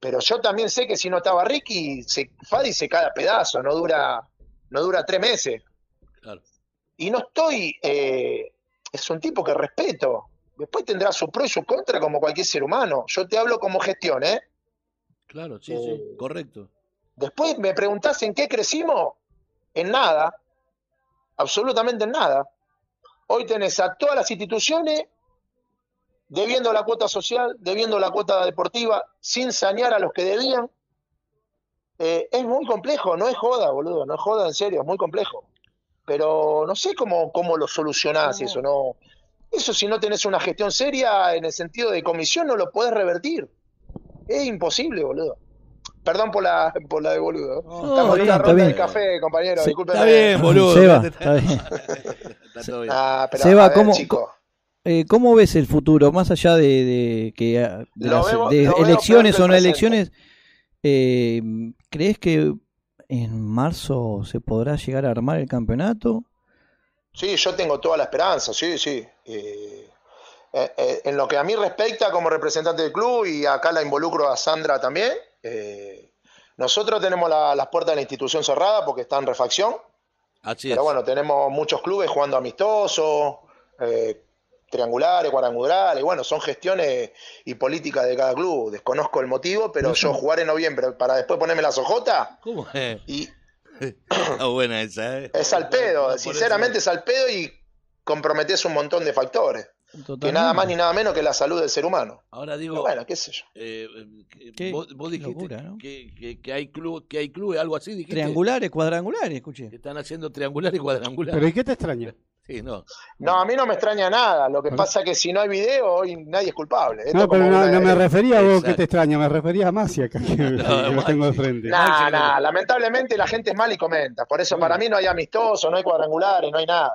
[SPEAKER 8] pero yo también sé que si no estaba Ricky, se, Fadi se cae a pedazo, no dura, no dura tres meses.
[SPEAKER 1] Claro.
[SPEAKER 8] Y no estoy, eh, es un tipo que respeto. Después tendrá su pro y su contra como cualquier ser humano. Yo te hablo como gestión, ¿eh?
[SPEAKER 1] Claro, sí, sí,
[SPEAKER 8] Eh,
[SPEAKER 1] correcto.
[SPEAKER 8] Después me preguntás en qué crecimos, en nada, absolutamente en nada. Hoy tenés a todas las instituciones debiendo la cuota social, debiendo la cuota deportiva, sin sanear a los que debían. Eh, es muy complejo, no es joda, boludo, no es joda, en serio, es muy complejo. Pero no sé cómo, cómo lo solucionás eso, no. Eso si no tenés una gestión seria en el sentido de comisión no lo podés revertir. Es imposible, boludo. Perdón por la, por la de boludo.
[SPEAKER 3] No,
[SPEAKER 8] Estamos
[SPEAKER 3] está
[SPEAKER 8] en
[SPEAKER 3] bien,
[SPEAKER 8] una
[SPEAKER 3] está
[SPEAKER 8] ronda
[SPEAKER 3] bien.
[SPEAKER 8] de café, compañero,
[SPEAKER 3] Sí.
[SPEAKER 1] Está bien, boludo.
[SPEAKER 3] Seba, está bien.
[SPEAKER 1] Está todo bien.
[SPEAKER 8] Ah, pero,
[SPEAKER 3] Seba,
[SPEAKER 8] a ver,
[SPEAKER 3] ¿cómo-
[SPEAKER 8] chico.
[SPEAKER 3] Eh, ¿Cómo ves el futuro? Más allá de, de que ah, de,
[SPEAKER 8] Lo
[SPEAKER 3] las-
[SPEAKER 8] veo-
[SPEAKER 3] de
[SPEAKER 8] lo veo
[SPEAKER 3] elecciones o no
[SPEAKER 8] el
[SPEAKER 3] elecciones, eh, ¿crees que en marzo se podrá llegar a armar el campeonato?
[SPEAKER 8] Sí, yo tengo toda la esperanza, sí, sí. Eh, en lo que a mí respecta como representante del club, y acá la involucro a Sandra también, eh, nosotros tenemos la- las puertas de la institución cerradas porque está en refacción,
[SPEAKER 1] Así
[SPEAKER 8] pero
[SPEAKER 1] es.
[SPEAKER 8] bueno, tenemos muchos clubes jugando amistosos, eh, triangulares, cuadrangulares, bueno, son gestiones y políticas de cada club. Desconozco el motivo, pero yo jugar en noviembre para después ponerme la sojota
[SPEAKER 1] ¿Cómo es?
[SPEAKER 8] y
[SPEAKER 1] Está buena esa, ¿eh?
[SPEAKER 8] es al pedo, sinceramente es al pedo y comprometes un montón de factores. Que nada más ni nada menos que la salud del ser humano.
[SPEAKER 1] Ahora digo,
[SPEAKER 8] Pero bueno, qué sé yo.
[SPEAKER 1] eh, eh,
[SPEAKER 3] Qué-
[SPEAKER 1] vos, vos
[SPEAKER 3] qué
[SPEAKER 1] dijiste
[SPEAKER 3] locura, ¿no?
[SPEAKER 1] que, que, que hay club, que hay clubes, algo así, dijiste.
[SPEAKER 3] Triangulares, cuadrangulares, escuché.
[SPEAKER 1] Que están haciendo triangular y cuadrangular.
[SPEAKER 4] ¿Pero y qué te extraña?
[SPEAKER 1] Sí, no.
[SPEAKER 8] No, a mí no me extraña nada. Lo que pasa es que si no hay video, hoy nadie es culpable. Esto
[SPEAKER 4] No, pero
[SPEAKER 8] como
[SPEAKER 4] no,
[SPEAKER 8] una-
[SPEAKER 4] no me refería a vos
[SPEAKER 1] Exacto.
[SPEAKER 4] que te extraña, me refería a Masi acá, que, que lo tengo de frente.
[SPEAKER 8] Nah, nah,
[SPEAKER 1] no.
[SPEAKER 8] lamentablemente la gente es mal y comenta. Por eso para mí no hay amistoso, no hay cuadrangulares, no hay nada.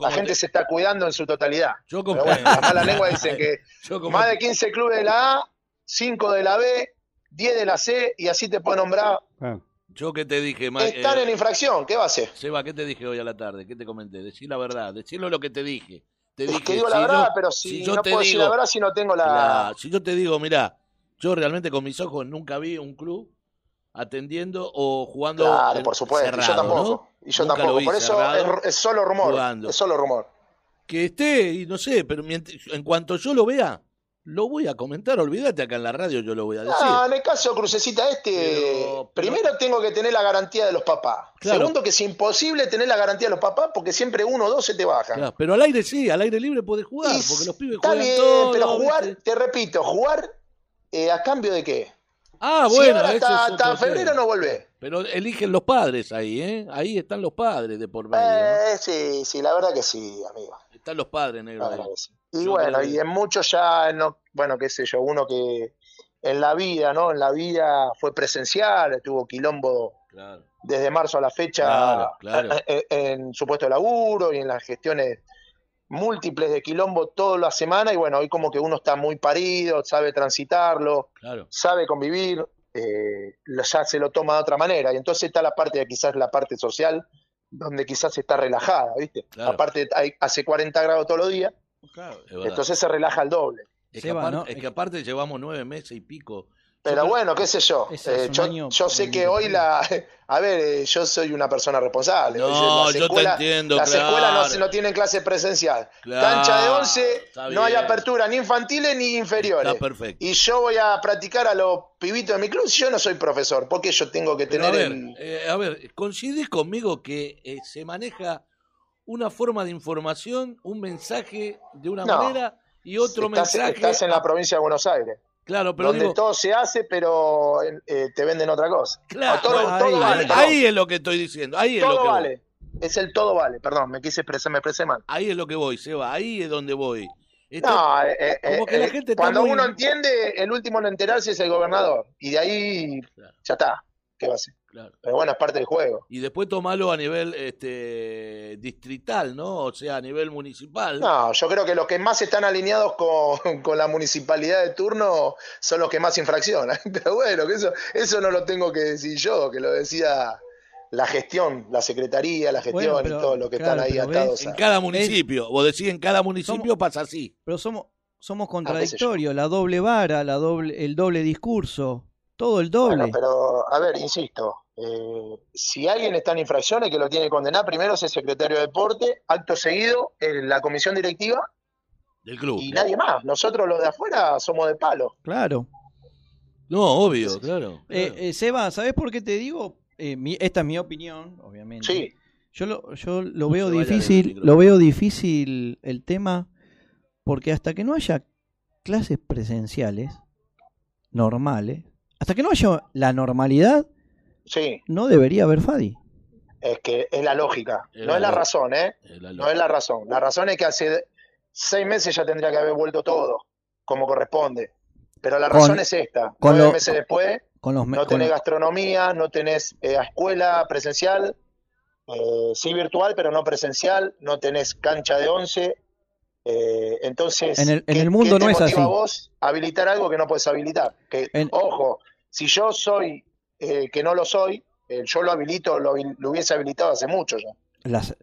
[SPEAKER 8] La gente
[SPEAKER 1] te-
[SPEAKER 8] se está cuidando en su totalidad.
[SPEAKER 1] yo como,
[SPEAKER 8] bueno, las malas lenguas dicen que
[SPEAKER 1] como
[SPEAKER 8] más de 15 clubes de la A, 5 de la B, 10 de la C, y así te puedo nombrar.
[SPEAKER 4] Ah,
[SPEAKER 1] yo que te dije, Ma-
[SPEAKER 8] Están
[SPEAKER 1] eh,
[SPEAKER 8] en infracción, ¿qué va a hacer?
[SPEAKER 1] Seba, ¿qué te dije hoy a la tarde? ¿Qué te comenté? Decí la verdad, decirlo lo que te dije. Te
[SPEAKER 8] Es
[SPEAKER 1] dije,
[SPEAKER 8] que digo la
[SPEAKER 1] si
[SPEAKER 8] verdad,
[SPEAKER 1] yo-
[SPEAKER 8] pero si,
[SPEAKER 1] yo
[SPEAKER 8] no
[SPEAKER 1] te
[SPEAKER 8] puedo decir
[SPEAKER 1] digo-
[SPEAKER 8] la verdad si no tengo la...
[SPEAKER 1] Si yo te digo, mira, yo realmente con mis ojos nunca vi un club atendiendo o jugando
[SPEAKER 8] Claro,
[SPEAKER 1] en-
[SPEAKER 8] por supuesto, y yo tampoco.
[SPEAKER 1] ¿no?
[SPEAKER 8] Y yo
[SPEAKER 1] Nunca
[SPEAKER 8] tampoco.
[SPEAKER 1] vi
[SPEAKER 8] Por eso es, es solo rumor.
[SPEAKER 1] jugando.
[SPEAKER 8] Es solo rumor.
[SPEAKER 1] que esté y no sé, pero en cuanto yo lo vea, lo voy a comentar, olvídate acá en la radio, yo lo voy a decir.
[SPEAKER 8] Ah, en el caso Crucecita este,
[SPEAKER 1] Pero-
[SPEAKER 8] primero tengo que tener la garantía de los papás.
[SPEAKER 1] Claro.
[SPEAKER 8] Segundo, que es imposible tener la garantía de los papás porque siempre uno o dos se te bajan.
[SPEAKER 1] Claro, pero al aire sí, al aire libre podés jugar,
[SPEAKER 8] Y
[SPEAKER 1] porque los pibes
[SPEAKER 8] Está
[SPEAKER 1] juegan
[SPEAKER 8] bien,
[SPEAKER 1] todo.
[SPEAKER 8] pero jugar,
[SPEAKER 1] ¿viste?
[SPEAKER 8] te repito, jugar eh, a cambio de qué?
[SPEAKER 1] Ah,
[SPEAKER 8] Si
[SPEAKER 1] bueno,
[SPEAKER 8] ahora hasta,
[SPEAKER 1] es
[SPEAKER 8] hasta febrero no volvés.
[SPEAKER 1] Pero eligen los padres ahí, ¿eh? Ahí están los padres de por medio.
[SPEAKER 8] Eh, sí, sí, la verdad que sí, amigo.
[SPEAKER 1] Están los padres, negro.
[SPEAKER 8] La
[SPEAKER 1] ahí.
[SPEAKER 8] verdad que sí. Y
[SPEAKER 1] Yo
[SPEAKER 8] bueno, y en muchos ya, no, bueno, qué sé yo, uno que en la vida, ¿no? En la vida fue presencial, estuvo quilombo
[SPEAKER 1] Claro.
[SPEAKER 8] desde marzo a la fecha
[SPEAKER 1] Claro, claro.
[SPEAKER 8] En, en su puesto de laburo y en las gestiones múltiples de quilombo toda la semana y bueno, hoy como que uno está muy parido, sabe transitarlo, sabe convivir, eh, ya se lo toma de otra manera y entonces está la parte de quizás la parte social donde quizás está relajada, ¿viste? Aparte hay, hace 40 grados todos los días, Entonces se relaja al doble.
[SPEAKER 1] es, que aparte,
[SPEAKER 3] ¿no?
[SPEAKER 1] es que aparte llevamos nueve meses y pico.
[SPEAKER 8] Pero bueno, qué sé yo. Eh, yo, sé que hoy la. A ver, eh, yo soy una persona responsable.
[SPEAKER 1] No,
[SPEAKER 8] las
[SPEAKER 1] yo te entiendo,
[SPEAKER 8] Las
[SPEAKER 1] claro.
[SPEAKER 8] escuelas no, no tienen clase presencial.
[SPEAKER 1] Claro,
[SPEAKER 8] Cancha de 11,
[SPEAKER 1] está
[SPEAKER 8] no hay apertura ni infantiles ni inferiores.
[SPEAKER 1] Está perfecto.
[SPEAKER 8] Y yo voy a practicar a los pibitos de mi club. Yo no soy profesor. porque yo tengo que
[SPEAKER 1] Pero a
[SPEAKER 8] tener
[SPEAKER 1] ver,
[SPEAKER 8] el.
[SPEAKER 1] eh, a ver, ¿coincidís conmigo que eh, se maneja una forma de información, un mensaje de una
[SPEAKER 8] No.
[SPEAKER 1] manera y otro
[SPEAKER 8] estás,
[SPEAKER 1] mensaje?
[SPEAKER 8] estás en la provincia de Buenos Aires,
[SPEAKER 1] Claro, pero
[SPEAKER 8] donde
[SPEAKER 1] digo,
[SPEAKER 8] todo se hace, pero eh, te venden otra cosa.
[SPEAKER 1] claro,
[SPEAKER 8] todo,
[SPEAKER 3] ahí-
[SPEAKER 8] vale.
[SPEAKER 1] ahí, es lo que estoy diciendo, ahí es lo que
[SPEAKER 8] vale.
[SPEAKER 1] voy.
[SPEAKER 8] Es el todo vale. Perdón, me quise expresar, me expresé mal.
[SPEAKER 1] Ahí es lo que voy, Seba, ahí es donde voy. Esto-
[SPEAKER 8] No, eh, eh,
[SPEAKER 1] como que la
[SPEAKER 8] eh,
[SPEAKER 1] gente
[SPEAKER 8] cuando
[SPEAKER 1] muy-
[SPEAKER 8] uno entiende, el último en enterarse es el gobernador. Y de ahí
[SPEAKER 1] Claro.
[SPEAKER 8] ya está. ¿Qué va a hacer?
[SPEAKER 1] Claro.
[SPEAKER 8] Pero bueno, es parte del juego.
[SPEAKER 1] Y después tomalo a nivel este, distrital, ¿no? O sea, a nivel municipal.
[SPEAKER 8] No, yo creo que los que más están alineados con, con la municipalidad de turno son los que más infraccionan. Pero bueno, que eso, eso no lo tengo que decir yo, que lo decida la gestión, la secretaría, la gestión
[SPEAKER 3] Bueno,
[SPEAKER 8] y
[SPEAKER 3] pero,
[SPEAKER 8] todos los que
[SPEAKER 3] claro,
[SPEAKER 8] están ahí
[SPEAKER 3] ves,
[SPEAKER 8] atados.
[SPEAKER 1] En cada municipio. Vos decís en cada municipio pasa así.
[SPEAKER 3] Pero somos, somos
[SPEAKER 8] Ah,
[SPEAKER 3] contradictorios, la doble vara, la doble, el doble discurso, todo el doble.
[SPEAKER 8] Bueno, pero a ver, insisto, eh, si alguien está en infracciones que lo tiene que condenar, primero es el secretario de deporte, acto seguido en la comisión directiva
[SPEAKER 1] Del club.
[SPEAKER 8] y nadie más. Nosotros los de afuera somos de palo.
[SPEAKER 3] Claro.
[SPEAKER 1] No, obvio, claro.
[SPEAKER 3] Eh,
[SPEAKER 1] claro.
[SPEAKER 3] eh, Seba, ¿sabes por qué te digo? Eh, mi- esta es mi opinión, obviamente.
[SPEAKER 8] Sí,
[SPEAKER 3] Yo lo, yo lo
[SPEAKER 1] No
[SPEAKER 3] veo difícil, lo veo difícil el tema, porque hasta que no haya clases presenciales normales, hasta que no haya la normalidad,
[SPEAKER 8] sí,
[SPEAKER 3] no debería haber Fadi.
[SPEAKER 8] es que es la lógica,
[SPEAKER 1] Es
[SPEAKER 8] no
[SPEAKER 1] la
[SPEAKER 8] es la
[SPEAKER 1] lógica.
[SPEAKER 8] razón, ¿eh?
[SPEAKER 1] Es la
[SPEAKER 8] No es la razón. La razón es que hace seis meses ya tendría que haber vuelto todo, como corresponde. Pero la
[SPEAKER 3] Con-
[SPEAKER 8] razón es esta.
[SPEAKER 3] con
[SPEAKER 8] Nueve
[SPEAKER 3] lo-
[SPEAKER 8] meses después,
[SPEAKER 3] Con los me-
[SPEAKER 8] no
[SPEAKER 3] con-
[SPEAKER 8] tenés gastronomía, no tenés eh, escuela presencial, eh, sí virtual, pero no presencial, no tenés cancha de once. eh, entonces,
[SPEAKER 3] En el- en
[SPEAKER 8] ¿qué-
[SPEAKER 3] el mundo
[SPEAKER 8] qué te
[SPEAKER 3] no es
[SPEAKER 8] motiva
[SPEAKER 3] así.
[SPEAKER 8] a vos habilitar algo que no puedes habilitar? Que,
[SPEAKER 3] En-
[SPEAKER 8] Ojo, si yo soy eh, que no lo soy, eh, yo lo habilito, lo, lo hubiese habilitado hace mucho ya.
[SPEAKER 3] las-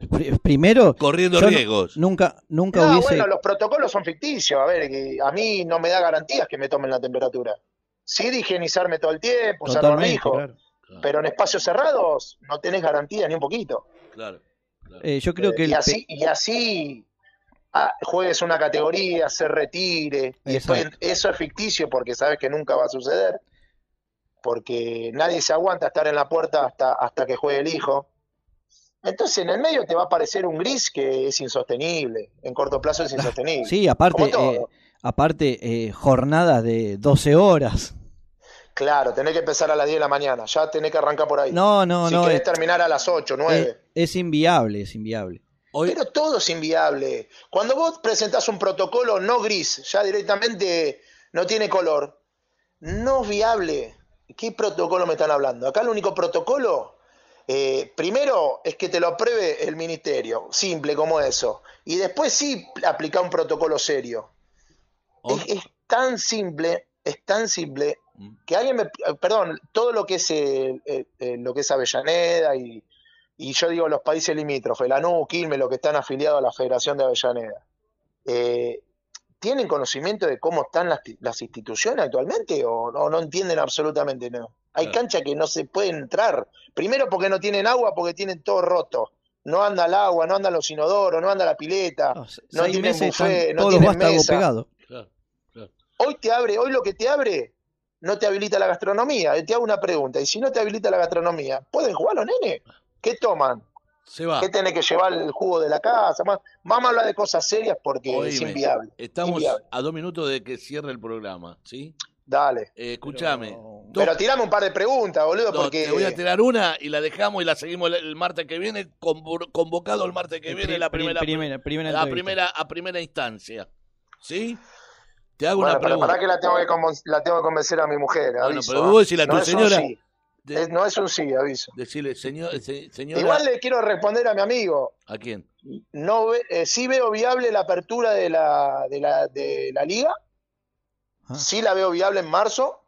[SPEAKER 3] primero,
[SPEAKER 1] Corriendo
[SPEAKER 3] no-
[SPEAKER 1] riesgos.
[SPEAKER 3] nunca, nunca
[SPEAKER 8] No,
[SPEAKER 3] hubiese.
[SPEAKER 8] bueno, los protocolos son ficticios. A ver, a mí no me da garantías que me tomen la temperatura. Sí de higienizarme todo el tiempo, usar barbijo,
[SPEAKER 3] claro.
[SPEAKER 1] Claro,
[SPEAKER 8] pero en espacios cerrados no tenés garantía ni un poquito.
[SPEAKER 1] claro, claro.
[SPEAKER 3] Eh, yo creo
[SPEAKER 8] Eh,
[SPEAKER 3] que el
[SPEAKER 8] y así, y así ah, juegues una categoría, se retire, y después eso es ficticio porque sabes que nunca va a suceder, porque nadie se aguanta estar en la puerta hasta, hasta que juegue el hijo. Entonces en el medio te va a aparecer un gris que es insostenible, en corto plazo es insostenible.
[SPEAKER 3] sí, aparte, eh, aparte eh, jornadas de 12 horas.
[SPEAKER 8] Claro, tenés que empezar a las 10 de la mañana, ya tenés que arrancar por ahí.
[SPEAKER 3] No, no,
[SPEAKER 8] si
[SPEAKER 3] no.
[SPEAKER 8] querés
[SPEAKER 3] Es,
[SPEAKER 8] terminar a las 8, 9.
[SPEAKER 3] es- es inviable, es inviable.
[SPEAKER 1] Hoy,
[SPEAKER 8] Pero todo es inviable. Cuando vos presentás un protocolo no gris, ya directamente no tiene color, no es viable. ¿Qué protocolo me están hablando? Acá el único protocolo, eh, primero es que te lo apruebe el ministerio, simple como eso. Y después sí aplicar un protocolo serio. Es, es tan simple, es tan simple
[SPEAKER 1] Mm.
[SPEAKER 8] que alguien me, eh, perdón, todo lo que es eh, eh, eh, lo que es Avellaneda y, y yo digo los países limítrofes, Lanús, Quilmes, los que están afiliados a la Federación de Avellaneda, eh, ¿tienen conocimiento de cómo están las, las instituciones actualmente o no, no entienden absolutamente nada? Hay
[SPEAKER 1] Claro.
[SPEAKER 8] canchas que no se pueden entrar, primero porque no tienen agua, porque tienen todo roto. No anda el agua, no andan los inodoros, no anda la pileta,
[SPEAKER 3] No,
[SPEAKER 8] no tienen buffet, no tienen mesa.
[SPEAKER 3] pegados.
[SPEAKER 1] claro, claro.
[SPEAKER 8] hoy te abre, hoy lo que te abre no te habilita la gastronomía. Te hago una pregunta, y si no te habilita la gastronomía, ¿pueden jugar los nenes? ¿Qué toman?
[SPEAKER 1] Se va.
[SPEAKER 8] ¿Qué tenés que llevar el jugo de la casa? Más- Vamos a hablar de cosas serias porque es inviable.
[SPEAKER 1] Estamos
[SPEAKER 8] inviable.
[SPEAKER 1] a dos minutos de que cierre el programa, ¿sí?
[SPEAKER 8] Dale.
[SPEAKER 1] Eh, escúchame.
[SPEAKER 3] Pero-
[SPEAKER 1] dos-
[SPEAKER 8] Pero tirame un par de preguntas, boludo,
[SPEAKER 1] no,
[SPEAKER 8] porque
[SPEAKER 1] Te voy a tirar una y la dejamos y la seguimos el, el martes que viene, convo- convocado el martes que viene la
[SPEAKER 3] pri-
[SPEAKER 1] primera,
[SPEAKER 3] primera- primera
[SPEAKER 1] la primera a primera instancia. ¿Sí? Te hago
[SPEAKER 8] Bueno,
[SPEAKER 1] una
[SPEAKER 8] pero
[SPEAKER 1] pregunta.
[SPEAKER 8] para que la tengo que, la tengo que convencer a mi mujer.
[SPEAKER 1] Bueno,
[SPEAKER 8] aviso,
[SPEAKER 1] pero vos decile a tu
[SPEAKER 8] no
[SPEAKER 1] señora-
[SPEAKER 8] sí.
[SPEAKER 1] De-
[SPEAKER 8] Es- no es un sí, aviso.
[SPEAKER 1] Decirle, señor, se- señora,
[SPEAKER 8] Igual le quiero responder a mi amigo.
[SPEAKER 1] ¿a quién?
[SPEAKER 8] No ve, eh, sí veo viable la apertura de la, de la, de la liga.
[SPEAKER 3] Ah.
[SPEAKER 8] Sí la veo viable en marzo,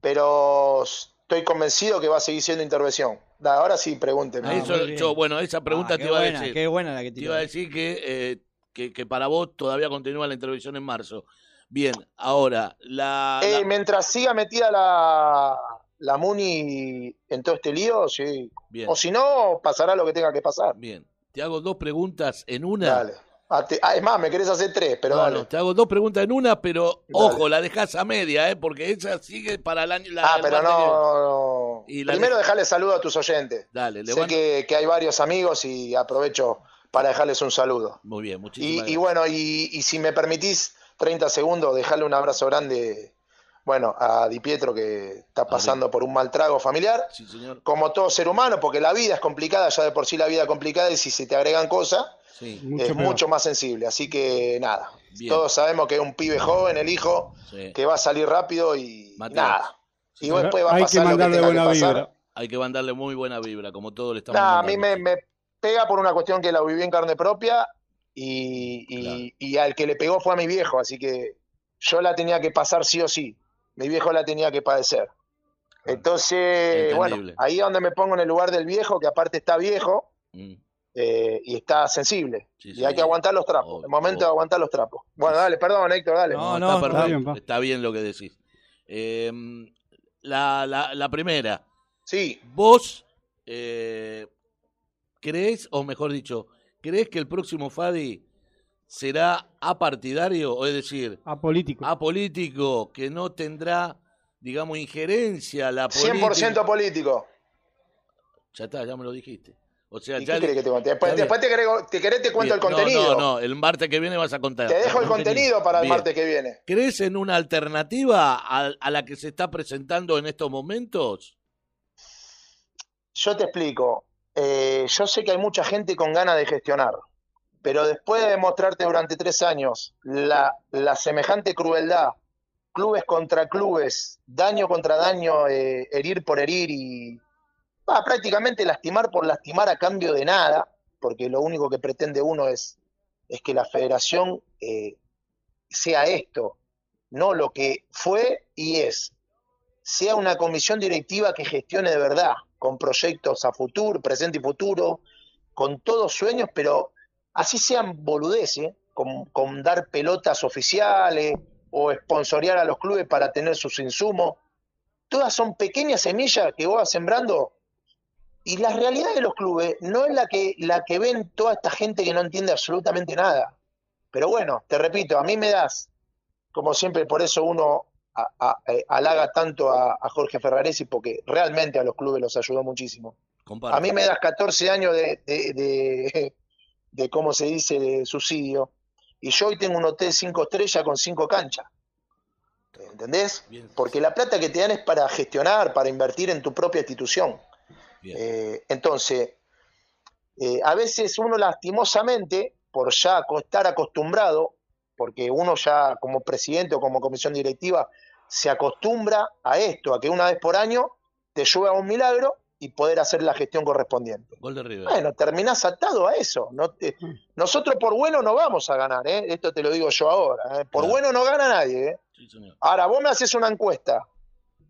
[SPEAKER 8] pero estoy convencido que va a seguir siendo intervención. Da, Ahora sí, pregúnteme.
[SPEAKER 3] Ah,
[SPEAKER 1] Eso, yo, bueno, esa pregunta
[SPEAKER 3] Ah,
[SPEAKER 1] te
[SPEAKER 3] qué
[SPEAKER 1] iba a
[SPEAKER 3] buena,
[SPEAKER 1] decir.
[SPEAKER 3] Qué buena la que
[SPEAKER 1] Te iba a decir que, eh, que, que para vos todavía continúa la intervención en marzo. Bien, ahora, la,
[SPEAKER 8] Eh,
[SPEAKER 1] la-
[SPEAKER 8] mientras siga metida la, la Muni en todo este lío, sí.
[SPEAKER 1] bien,
[SPEAKER 8] O si no, pasará lo que tenga que pasar.
[SPEAKER 1] bien. Te hago dos preguntas en una.
[SPEAKER 8] Dale. Ah, te- ah, es más, me querés hacer tres, pero dale.
[SPEAKER 1] te hago dos preguntas en una, pero
[SPEAKER 8] Dale.
[SPEAKER 1] ojo, la dejas a media, ¿eh? Porque esa sigue para el año. la-
[SPEAKER 8] ah, pero no, no.
[SPEAKER 1] Y la
[SPEAKER 8] Primero
[SPEAKER 1] de-
[SPEAKER 8] dejarle saludo a tus oyentes.
[SPEAKER 1] Dale, le
[SPEAKER 8] Sé
[SPEAKER 1] van-
[SPEAKER 8] que, que hay varios amigos y aprovecho para dejarles un saludo.
[SPEAKER 1] Muy bien,
[SPEAKER 8] Y,
[SPEAKER 1] muchísimas
[SPEAKER 8] y bueno, y, y si me permitís 30 segundos, dejarle un abrazo grande, bueno, a Di Pietro que está pasando por un mal trago familiar,
[SPEAKER 1] Sí, señor.
[SPEAKER 8] como todo ser humano, porque la vida es complicada, ya de por sí la vida es complicada y si se te agregan cosas,
[SPEAKER 1] Sí,
[SPEAKER 4] Mucho
[SPEAKER 8] es
[SPEAKER 4] peor.
[SPEAKER 8] mucho más sensible. Así que nada,
[SPEAKER 1] Bien.
[SPEAKER 8] todos sabemos que es un pibe joven, el hijo,
[SPEAKER 1] sí.
[SPEAKER 8] que va a salir rápido y nada. Y
[SPEAKER 4] Pero
[SPEAKER 8] después va a
[SPEAKER 4] hay que
[SPEAKER 8] pasar lo que
[SPEAKER 4] buena
[SPEAKER 8] pasar.
[SPEAKER 4] vibra.
[SPEAKER 1] Hay que mandarle muy buena vibra, como todo le estamos
[SPEAKER 8] Nah, a mí me, me pega por una cuestión que la viví en carne propia y, y-
[SPEAKER 1] Claro.
[SPEAKER 8] y al que le pegó fue a mi viejo, así que yo la tenía que pasar sí o sí. Mi viejo la tenía que padecer. Entonces, bueno, ahí es donde me pongo en el lugar del viejo, que aparte está viejo
[SPEAKER 1] Mm,
[SPEAKER 8] eh, y está sensible.
[SPEAKER 1] sí,
[SPEAKER 8] y
[SPEAKER 1] sí.
[SPEAKER 8] hay que aguantar los trapos.
[SPEAKER 1] Obvio,
[SPEAKER 8] el momento de aguantar los trapos. Bueno, dale, perdón, Héctor, dale.
[SPEAKER 3] No,
[SPEAKER 1] No,
[SPEAKER 3] no,
[SPEAKER 1] está
[SPEAKER 3] está
[SPEAKER 4] bien.
[SPEAKER 1] Está bien lo que decís. Eh, la, la, la primera,
[SPEAKER 8] Sí,
[SPEAKER 1] vos eh, crees, o mejor dicho, crees que el próximo Fadi será apartidario, o es decir,
[SPEAKER 4] Apolítico.
[SPEAKER 1] apolítico, que no tendrá, digamos, injerencia a la política?
[SPEAKER 8] 100% político.
[SPEAKER 1] Ya está, ya me lo dijiste. O sea,
[SPEAKER 8] ¿Y
[SPEAKER 1] ya
[SPEAKER 8] qué querés que te cuente? Después, te, querés, te querés te cuento el
[SPEAKER 1] Bien, no,
[SPEAKER 8] contenido.
[SPEAKER 1] No, no, el martes que viene vas a contar.
[SPEAKER 8] Te dejo el contenido para el
[SPEAKER 1] Bien.
[SPEAKER 8] martes que viene.
[SPEAKER 1] ¿Crees en una alternativa a, a la que se está presentando en estos momentos?
[SPEAKER 8] Yo te explico. Eh, yo sé que hay mucha gente con ganas de gestionar, pero después de demostrarte durante tres años la, semejante crueldad, clubes contra clubes, daño contra daño, eh, herir por herir y prácticamente lastimar por lastimar a cambio de nada, porque lo único que pretende uno es, es que la federación eh, sea esto, no lo que fue y es. Sea una comisión directiva que gestione de verdad, con proyectos a futuro, presente y futuro, con todos sueños, pero así sean boludeces, con, con dar pelotas oficiales o esponsorear a los clubes para tener sus insumos. Todas son pequeñas semillas que vos vas sembrando y la realidad de los clubes no es la que, la que ven toda esta gente que no entiende absolutamente nada. Pero bueno, te repito, a mí me das, como siempre, por eso uno a- a- halaga tanto a, a Jorge Ferraresi, porque realmente a los clubes los ayudó muchísimo.
[SPEAKER 1] Comparto.
[SPEAKER 8] A mí me das 14 años de, de, de, de, ¿cómo se dice?, de subsidio, y yo hoy tengo un hotel cinco estrellas con cinco canchas. ¿Entendés?
[SPEAKER 1] Bien.
[SPEAKER 8] Porque la plata que te dan es para gestionar, para invertir en tu propia institución. Eh, entonces, eh, a veces uno lastimosamente, por ya estar acostumbrado, porque uno ya como presidente o como comisión directiva se acostumbra a esto, a que una vez por año te llueva un milagro y poder hacer la gestión correspondiente.
[SPEAKER 1] Gol de River.
[SPEAKER 8] Bueno, terminás atado a eso. No te- nosotros por bueno no vamos a ganar, ¿eh? esto te lo digo yo ahora. ¿eh? Por
[SPEAKER 1] Claro.
[SPEAKER 8] bueno no gana nadie. ¿eh?
[SPEAKER 1] Sí, señor.
[SPEAKER 8] Ahora, vos me haces una encuesta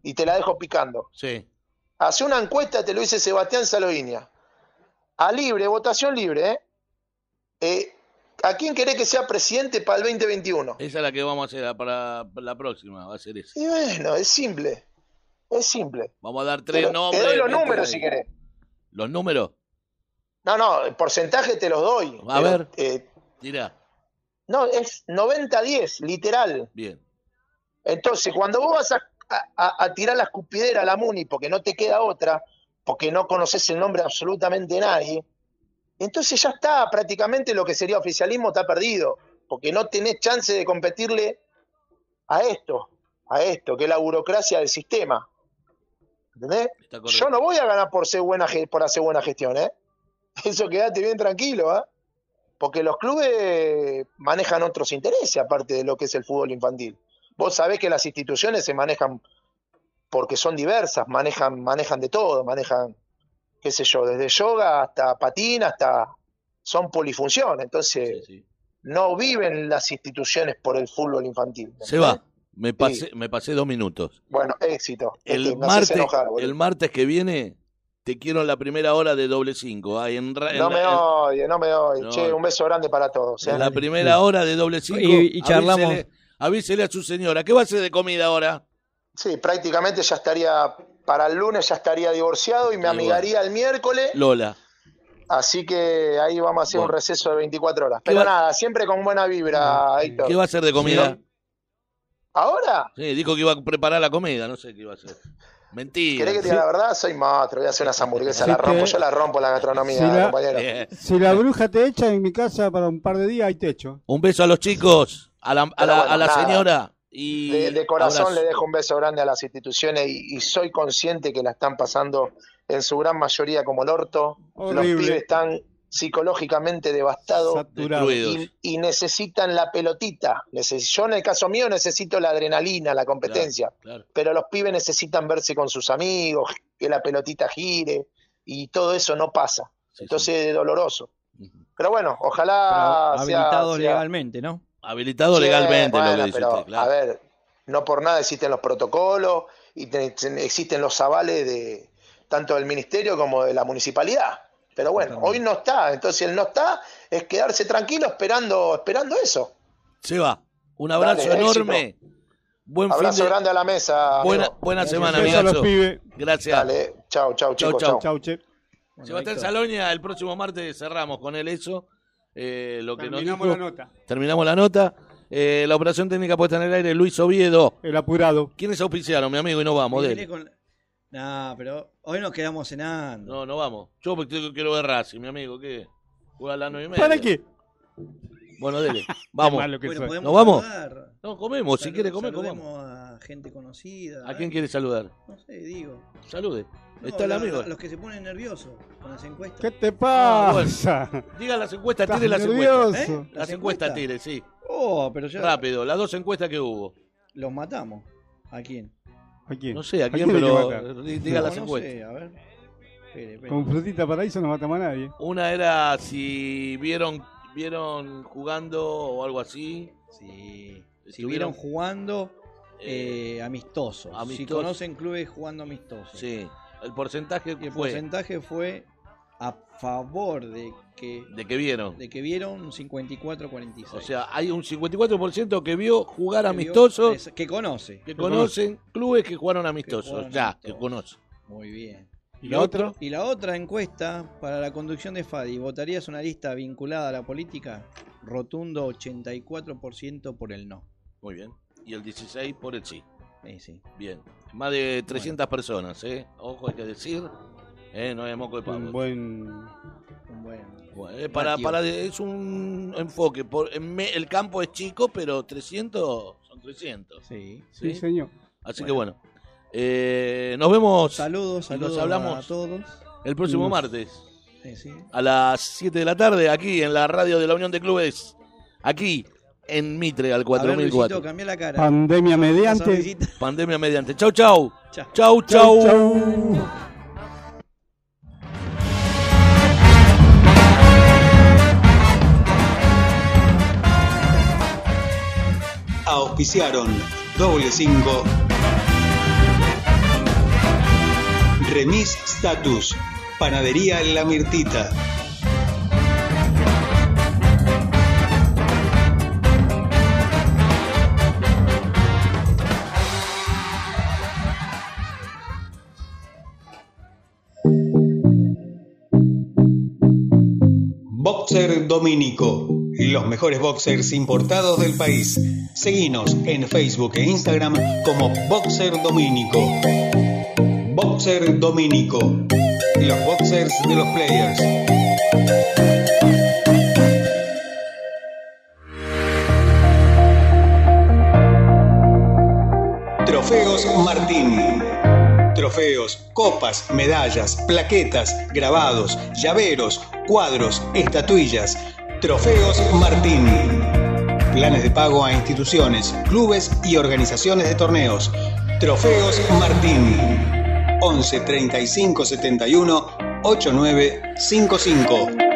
[SPEAKER 8] y te la dejo picando.
[SPEAKER 1] Sí.
[SPEAKER 8] Hace una encuesta, te lo dice Sebastián Saloviña. A libre, votación libre, ¿eh? Eh, ¿A quién querés que sea presidente para el 2021?
[SPEAKER 1] Esa es la que vamos a hacer para para la próxima, va a ser esa.
[SPEAKER 8] Y bueno, es simple. Es simple.
[SPEAKER 1] Vamos a dar tres
[SPEAKER 8] lo- te
[SPEAKER 1] nombres.
[SPEAKER 8] doy los números
[SPEAKER 1] ahí.
[SPEAKER 8] si querés.
[SPEAKER 1] ¿Los números?
[SPEAKER 8] No, no, el porcentaje te los doy.
[SPEAKER 1] A
[SPEAKER 8] pero,
[SPEAKER 1] ver.
[SPEAKER 8] eh,
[SPEAKER 1] Tira.
[SPEAKER 8] no, es 90-10, literal.
[SPEAKER 1] Bien.
[SPEAKER 8] Entonces, cuando vos vas a, a- a tirar la escupidera a la Muni porque no te queda otra, porque no conoces el nombre de absolutamente nadie, entonces ya está, prácticamente lo que sería oficialismo está perdido, porque no tenés chance de competirle a esto, a esto, que es la burocracia del sistema. ¿Entendés? Yo no voy a ganar por ser buena por hacer buena gestión, ¿eh? Eso quédate bien tranquilo, ¿eh? Porque los clubes manejan otros intereses aparte de lo que es el fútbol infantil. Vos sabés que las instituciones se manejan porque son diversas, manejan manejan de todo, manejan qué sé yo, desde yoga hasta patina, hasta son polifunción, entonces
[SPEAKER 1] Sí, sí.
[SPEAKER 8] no viven las instituciones por el fútbol infantil.
[SPEAKER 1] Se va. Me pasé, me pasé dos minutos.
[SPEAKER 8] Bueno, éxito.
[SPEAKER 1] El
[SPEAKER 8] Este,
[SPEAKER 1] martes,
[SPEAKER 8] enojar,
[SPEAKER 1] el martes que viene te quiero en la primera hora de doble cinco. en, en
[SPEAKER 8] No me
[SPEAKER 1] en-
[SPEAKER 8] odie, no me.
[SPEAKER 1] No.
[SPEAKER 8] Che, un beso grande para todos. ¿eh?
[SPEAKER 1] en la primera hora de doble cinco.
[SPEAKER 3] Y- y charlamos.
[SPEAKER 1] Avísele, avísele a su señora. ¿Qué va a hacer de comida ahora?
[SPEAKER 8] Sí, prácticamente ya estaría, para el lunes ya estaría divorciado y me amigaría el miércoles,
[SPEAKER 1] Lola.
[SPEAKER 8] así que ahí vamos a hacer un receso de 24 horas.
[SPEAKER 1] ¿Qué
[SPEAKER 8] Pero
[SPEAKER 1] va-
[SPEAKER 8] nada, siempre con buena vibra, Héctor.
[SPEAKER 1] ¿Qué va a hacer de comida?
[SPEAKER 8] ¿Ahora?
[SPEAKER 1] Sí, dijo que iba a preparar la comida. No sé qué iba a hacer. Mentira.
[SPEAKER 8] ¿Querés que te diga la verdad? Soy monstruo, voy a hacer unas hamburguesas,
[SPEAKER 4] Sí,
[SPEAKER 8] la rompo, yo la rompo la gastronomía,
[SPEAKER 4] la-
[SPEAKER 8] compañero.
[SPEAKER 4] Si la bruja te echa en mi casa para un par de días, hay techo.
[SPEAKER 1] Un beso a los chicos, a la, a la,
[SPEAKER 8] bueno,
[SPEAKER 1] a la señora. Y
[SPEAKER 8] De, de corazón
[SPEAKER 1] abrazo.
[SPEAKER 8] le dejo un beso grande a las instituciones y, y soy consciente que la están pasando en su gran mayoría como el orto. Los pibes están psicológicamente.
[SPEAKER 1] Destruidos.
[SPEAKER 8] y, y necesitan la pelotita. Yo en el caso mío necesito la adrenalina, la competencia,
[SPEAKER 1] Claro.
[SPEAKER 8] pero los pibes necesitan verse con sus amigos, que la pelotita gire y todo eso no pasa.
[SPEAKER 1] Sí,
[SPEAKER 8] Entonces es doloroso. Pero bueno, ojalá
[SPEAKER 3] Pero
[SPEAKER 8] sea-
[SPEAKER 3] habilitados
[SPEAKER 8] sea-
[SPEAKER 3] legalmente, ¿no?
[SPEAKER 1] Habilitado
[SPEAKER 8] Sí,
[SPEAKER 1] legalmente lo
[SPEAKER 8] bueno,
[SPEAKER 1] que dice
[SPEAKER 8] pero,
[SPEAKER 1] usted, claro.
[SPEAKER 8] A ver, no por nada existen los protocolos y te- te- existen los avales de tanto del ministerio como de la municipalidad. Pero bueno, hoy no está, entonces el no está es quedarse tranquilo esperando, esperando eso.
[SPEAKER 1] Se va. Un abrazo
[SPEAKER 8] Dale,
[SPEAKER 1] enorme. Buen
[SPEAKER 8] Abrazo
[SPEAKER 1] fin de...
[SPEAKER 8] grande a la mesa.
[SPEAKER 1] Buena,
[SPEAKER 8] amigo.
[SPEAKER 1] buena semana,
[SPEAKER 4] Beso a los
[SPEAKER 1] amigazo.
[SPEAKER 4] pibes.
[SPEAKER 1] Gracias.
[SPEAKER 8] Dale, chau, chau,
[SPEAKER 1] Chau,
[SPEAKER 8] chicos,
[SPEAKER 1] chau.
[SPEAKER 8] chau.
[SPEAKER 4] Chau, che.
[SPEAKER 3] Bueno,
[SPEAKER 1] Sebastián Salonia, el próximo martes cerramos con él eso. Eh, lo que nos
[SPEAKER 4] Terminamos
[SPEAKER 1] dijo.
[SPEAKER 4] la nota.
[SPEAKER 1] Terminamos la nota. Eh, la operación técnica puesta en el aire, Luis Oviedo.
[SPEAKER 4] El apurado.
[SPEAKER 1] ¿Quiénes auspiciaron, mi amigo? Y no vamos,
[SPEAKER 3] viene Nah, pero hoy nos quedamos cenando.
[SPEAKER 1] No, no vamos. Yo porque quiero ver Racing, mi amigo. ¿Qué? Juega a las y media.
[SPEAKER 4] ¿Para qué?
[SPEAKER 1] Bueno, dele. Vamos.
[SPEAKER 4] malo que
[SPEAKER 3] Bueno,
[SPEAKER 1] ¿Nos vamos?
[SPEAKER 3] saludar.
[SPEAKER 1] No, comemos. Si quiere comer,
[SPEAKER 3] saludemos a gente conocida.
[SPEAKER 1] ¿A quién quiere saludar?
[SPEAKER 3] No sé, digo.
[SPEAKER 1] Salude.
[SPEAKER 3] No,
[SPEAKER 1] Está el
[SPEAKER 3] la-
[SPEAKER 1] amigo.
[SPEAKER 3] la- Los que se ponen nerviosos con las encuestas.
[SPEAKER 4] ¿Qué te
[SPEAKER 1] Ah,
[SPEAKER 4] pasa?
[SPEAKER 1] Diga las encuestas, tire las
[SPEAKER 4] nervioso.
[SPEAKER 1] encuestas.
[SPEAKER 3] ¿Eh?
[SPEAKER 1] Las encuestas tire, sí.
[SPEAKER 3] Oh, pero ya
[SPEAKER 1] Rápido, las dos encuestas que hubo.
[SPEAKER 3] los matamos. ¿A quién?
[SPEAKER 4] ¿A quién?
[SPEAKER 1] No sé a
[SPEAKER 4] ¿A
[SPEAKER 1] quién,
[SPEAKER 4] quién hay que
[SPEAKER 1] pero diga
[SPEAKER 3] No,
[SPEAKER 1] las encuestas.
[SPEAKER 3] a.
[SPEAKER 4] Con frutita paraíso no matamos a nadie.
[SPEAKER 1] Una era si vieron vieron jugando o algo así.
[SPEAKER 3] Sí. Si vieron jugando
[SPEAKER 1] Eh,
[SPEAKER 3] eh, amistosos. Si
[SPEAKER 1] amistosos.
[SPEAKER 3] conocen clubes jugando amistosos.
[SPEAKER 1] sí, el porcentaje
[SPEAKER 3] Y el
[SPEAKER 1] fue
[SPEAKER 3] porcentaje fue a favor de que,
[SPEAKER 1] de que vieron.
[SPEAKER 3] de que vieron 54-46.
[SPEAKER 1] O sea, hay un 54% que vio jugar
[SPEAKER 3] Que vio-
[SPEAKER 1] amistosos,
[SPEAKER 3] es- que conoce.
[SPEAKER 1] que conocen clubes que jugaron amistosos. ya,
[SPEAKER 3] amistosos.
[SPEAKER 1] que conocen.
[SPEAKER 3] Muy bien.
[SPEAKER 1] ¿Y la otra?
[SPEAKER 3] Y la otra encuesta para la conducción de Fadi, ¿votarías una lista vinculada a la política? Rotundo 84% por el no.
[SPEAKER 1] Muy bien. Y el 16 por el sí.
[SPEAKER 3] Sí, sí.
[SPEAKER 1] Bien. Más de 300 personas, ¿eh? Ojo, hay que decir. ¿Eh? No es moco de pavo.
[SPEAKER 4] Un buen.
[SPEAKER 3] Un buen.
[SPEAKER 1] Bueno, eh, para, para, es un enfoque. Por, en me- el campo es chico, pero 300 son 300.
[SPEAKER 3] Sí.
[SPEAKER 1] ¿sí?
[SPEAKER 4] Sí, señor.
[SPEAKER 1] Así que bueno. Eh, nos vemos
[SPEAKER 3] Saludos, saludos
[SPEAKER 1] nos hablamos.
[SPEAKER 3] a todos.
[SPEAKER 1] el próximo
[SPEAKER 4] Nos-
[SPEAKER 1] martes
[SPEAKER 3] Sí, sí.
[SPEAKER 1] a las 7 de la tarde aquí en la radio de la Unión de Clubes. Aquí en Mitre al
[SPEAKER 3] A ver, Luisito,
[SPEAKER 1] 4004.
[SPEAKER 3] cambia la cara.
[SPEAKER 4] Pandemia mediante.
[SPEAKER 1] Pandemia mediante. Chau, chau.
[SPEAKER 3] Chao.
[SPEAKER 1] Chau,
[SPEAKER 4] Chau,
[SPEAKER 1] chau.
[SPEAKER 4] chau.
[SPEAKER 5] Auspiciaron Doble 5 Remis Status Panadería La Mirtita. Boxer Domínico Los mejores boxers importados del país. Seguinos en Facebook e Instagram como Boxer Domínico. Boxer Domínico. Los boxers de los players. Trofeos Martín. Trofeos, copas, medallas, plaquetas, grabados, llaveros, cuadros, estatuillas. Trofeos Martín. Planes de pago a instituciones, clubes y organizaciones de torneos. Trofeos Martín. 11 35 71 8955.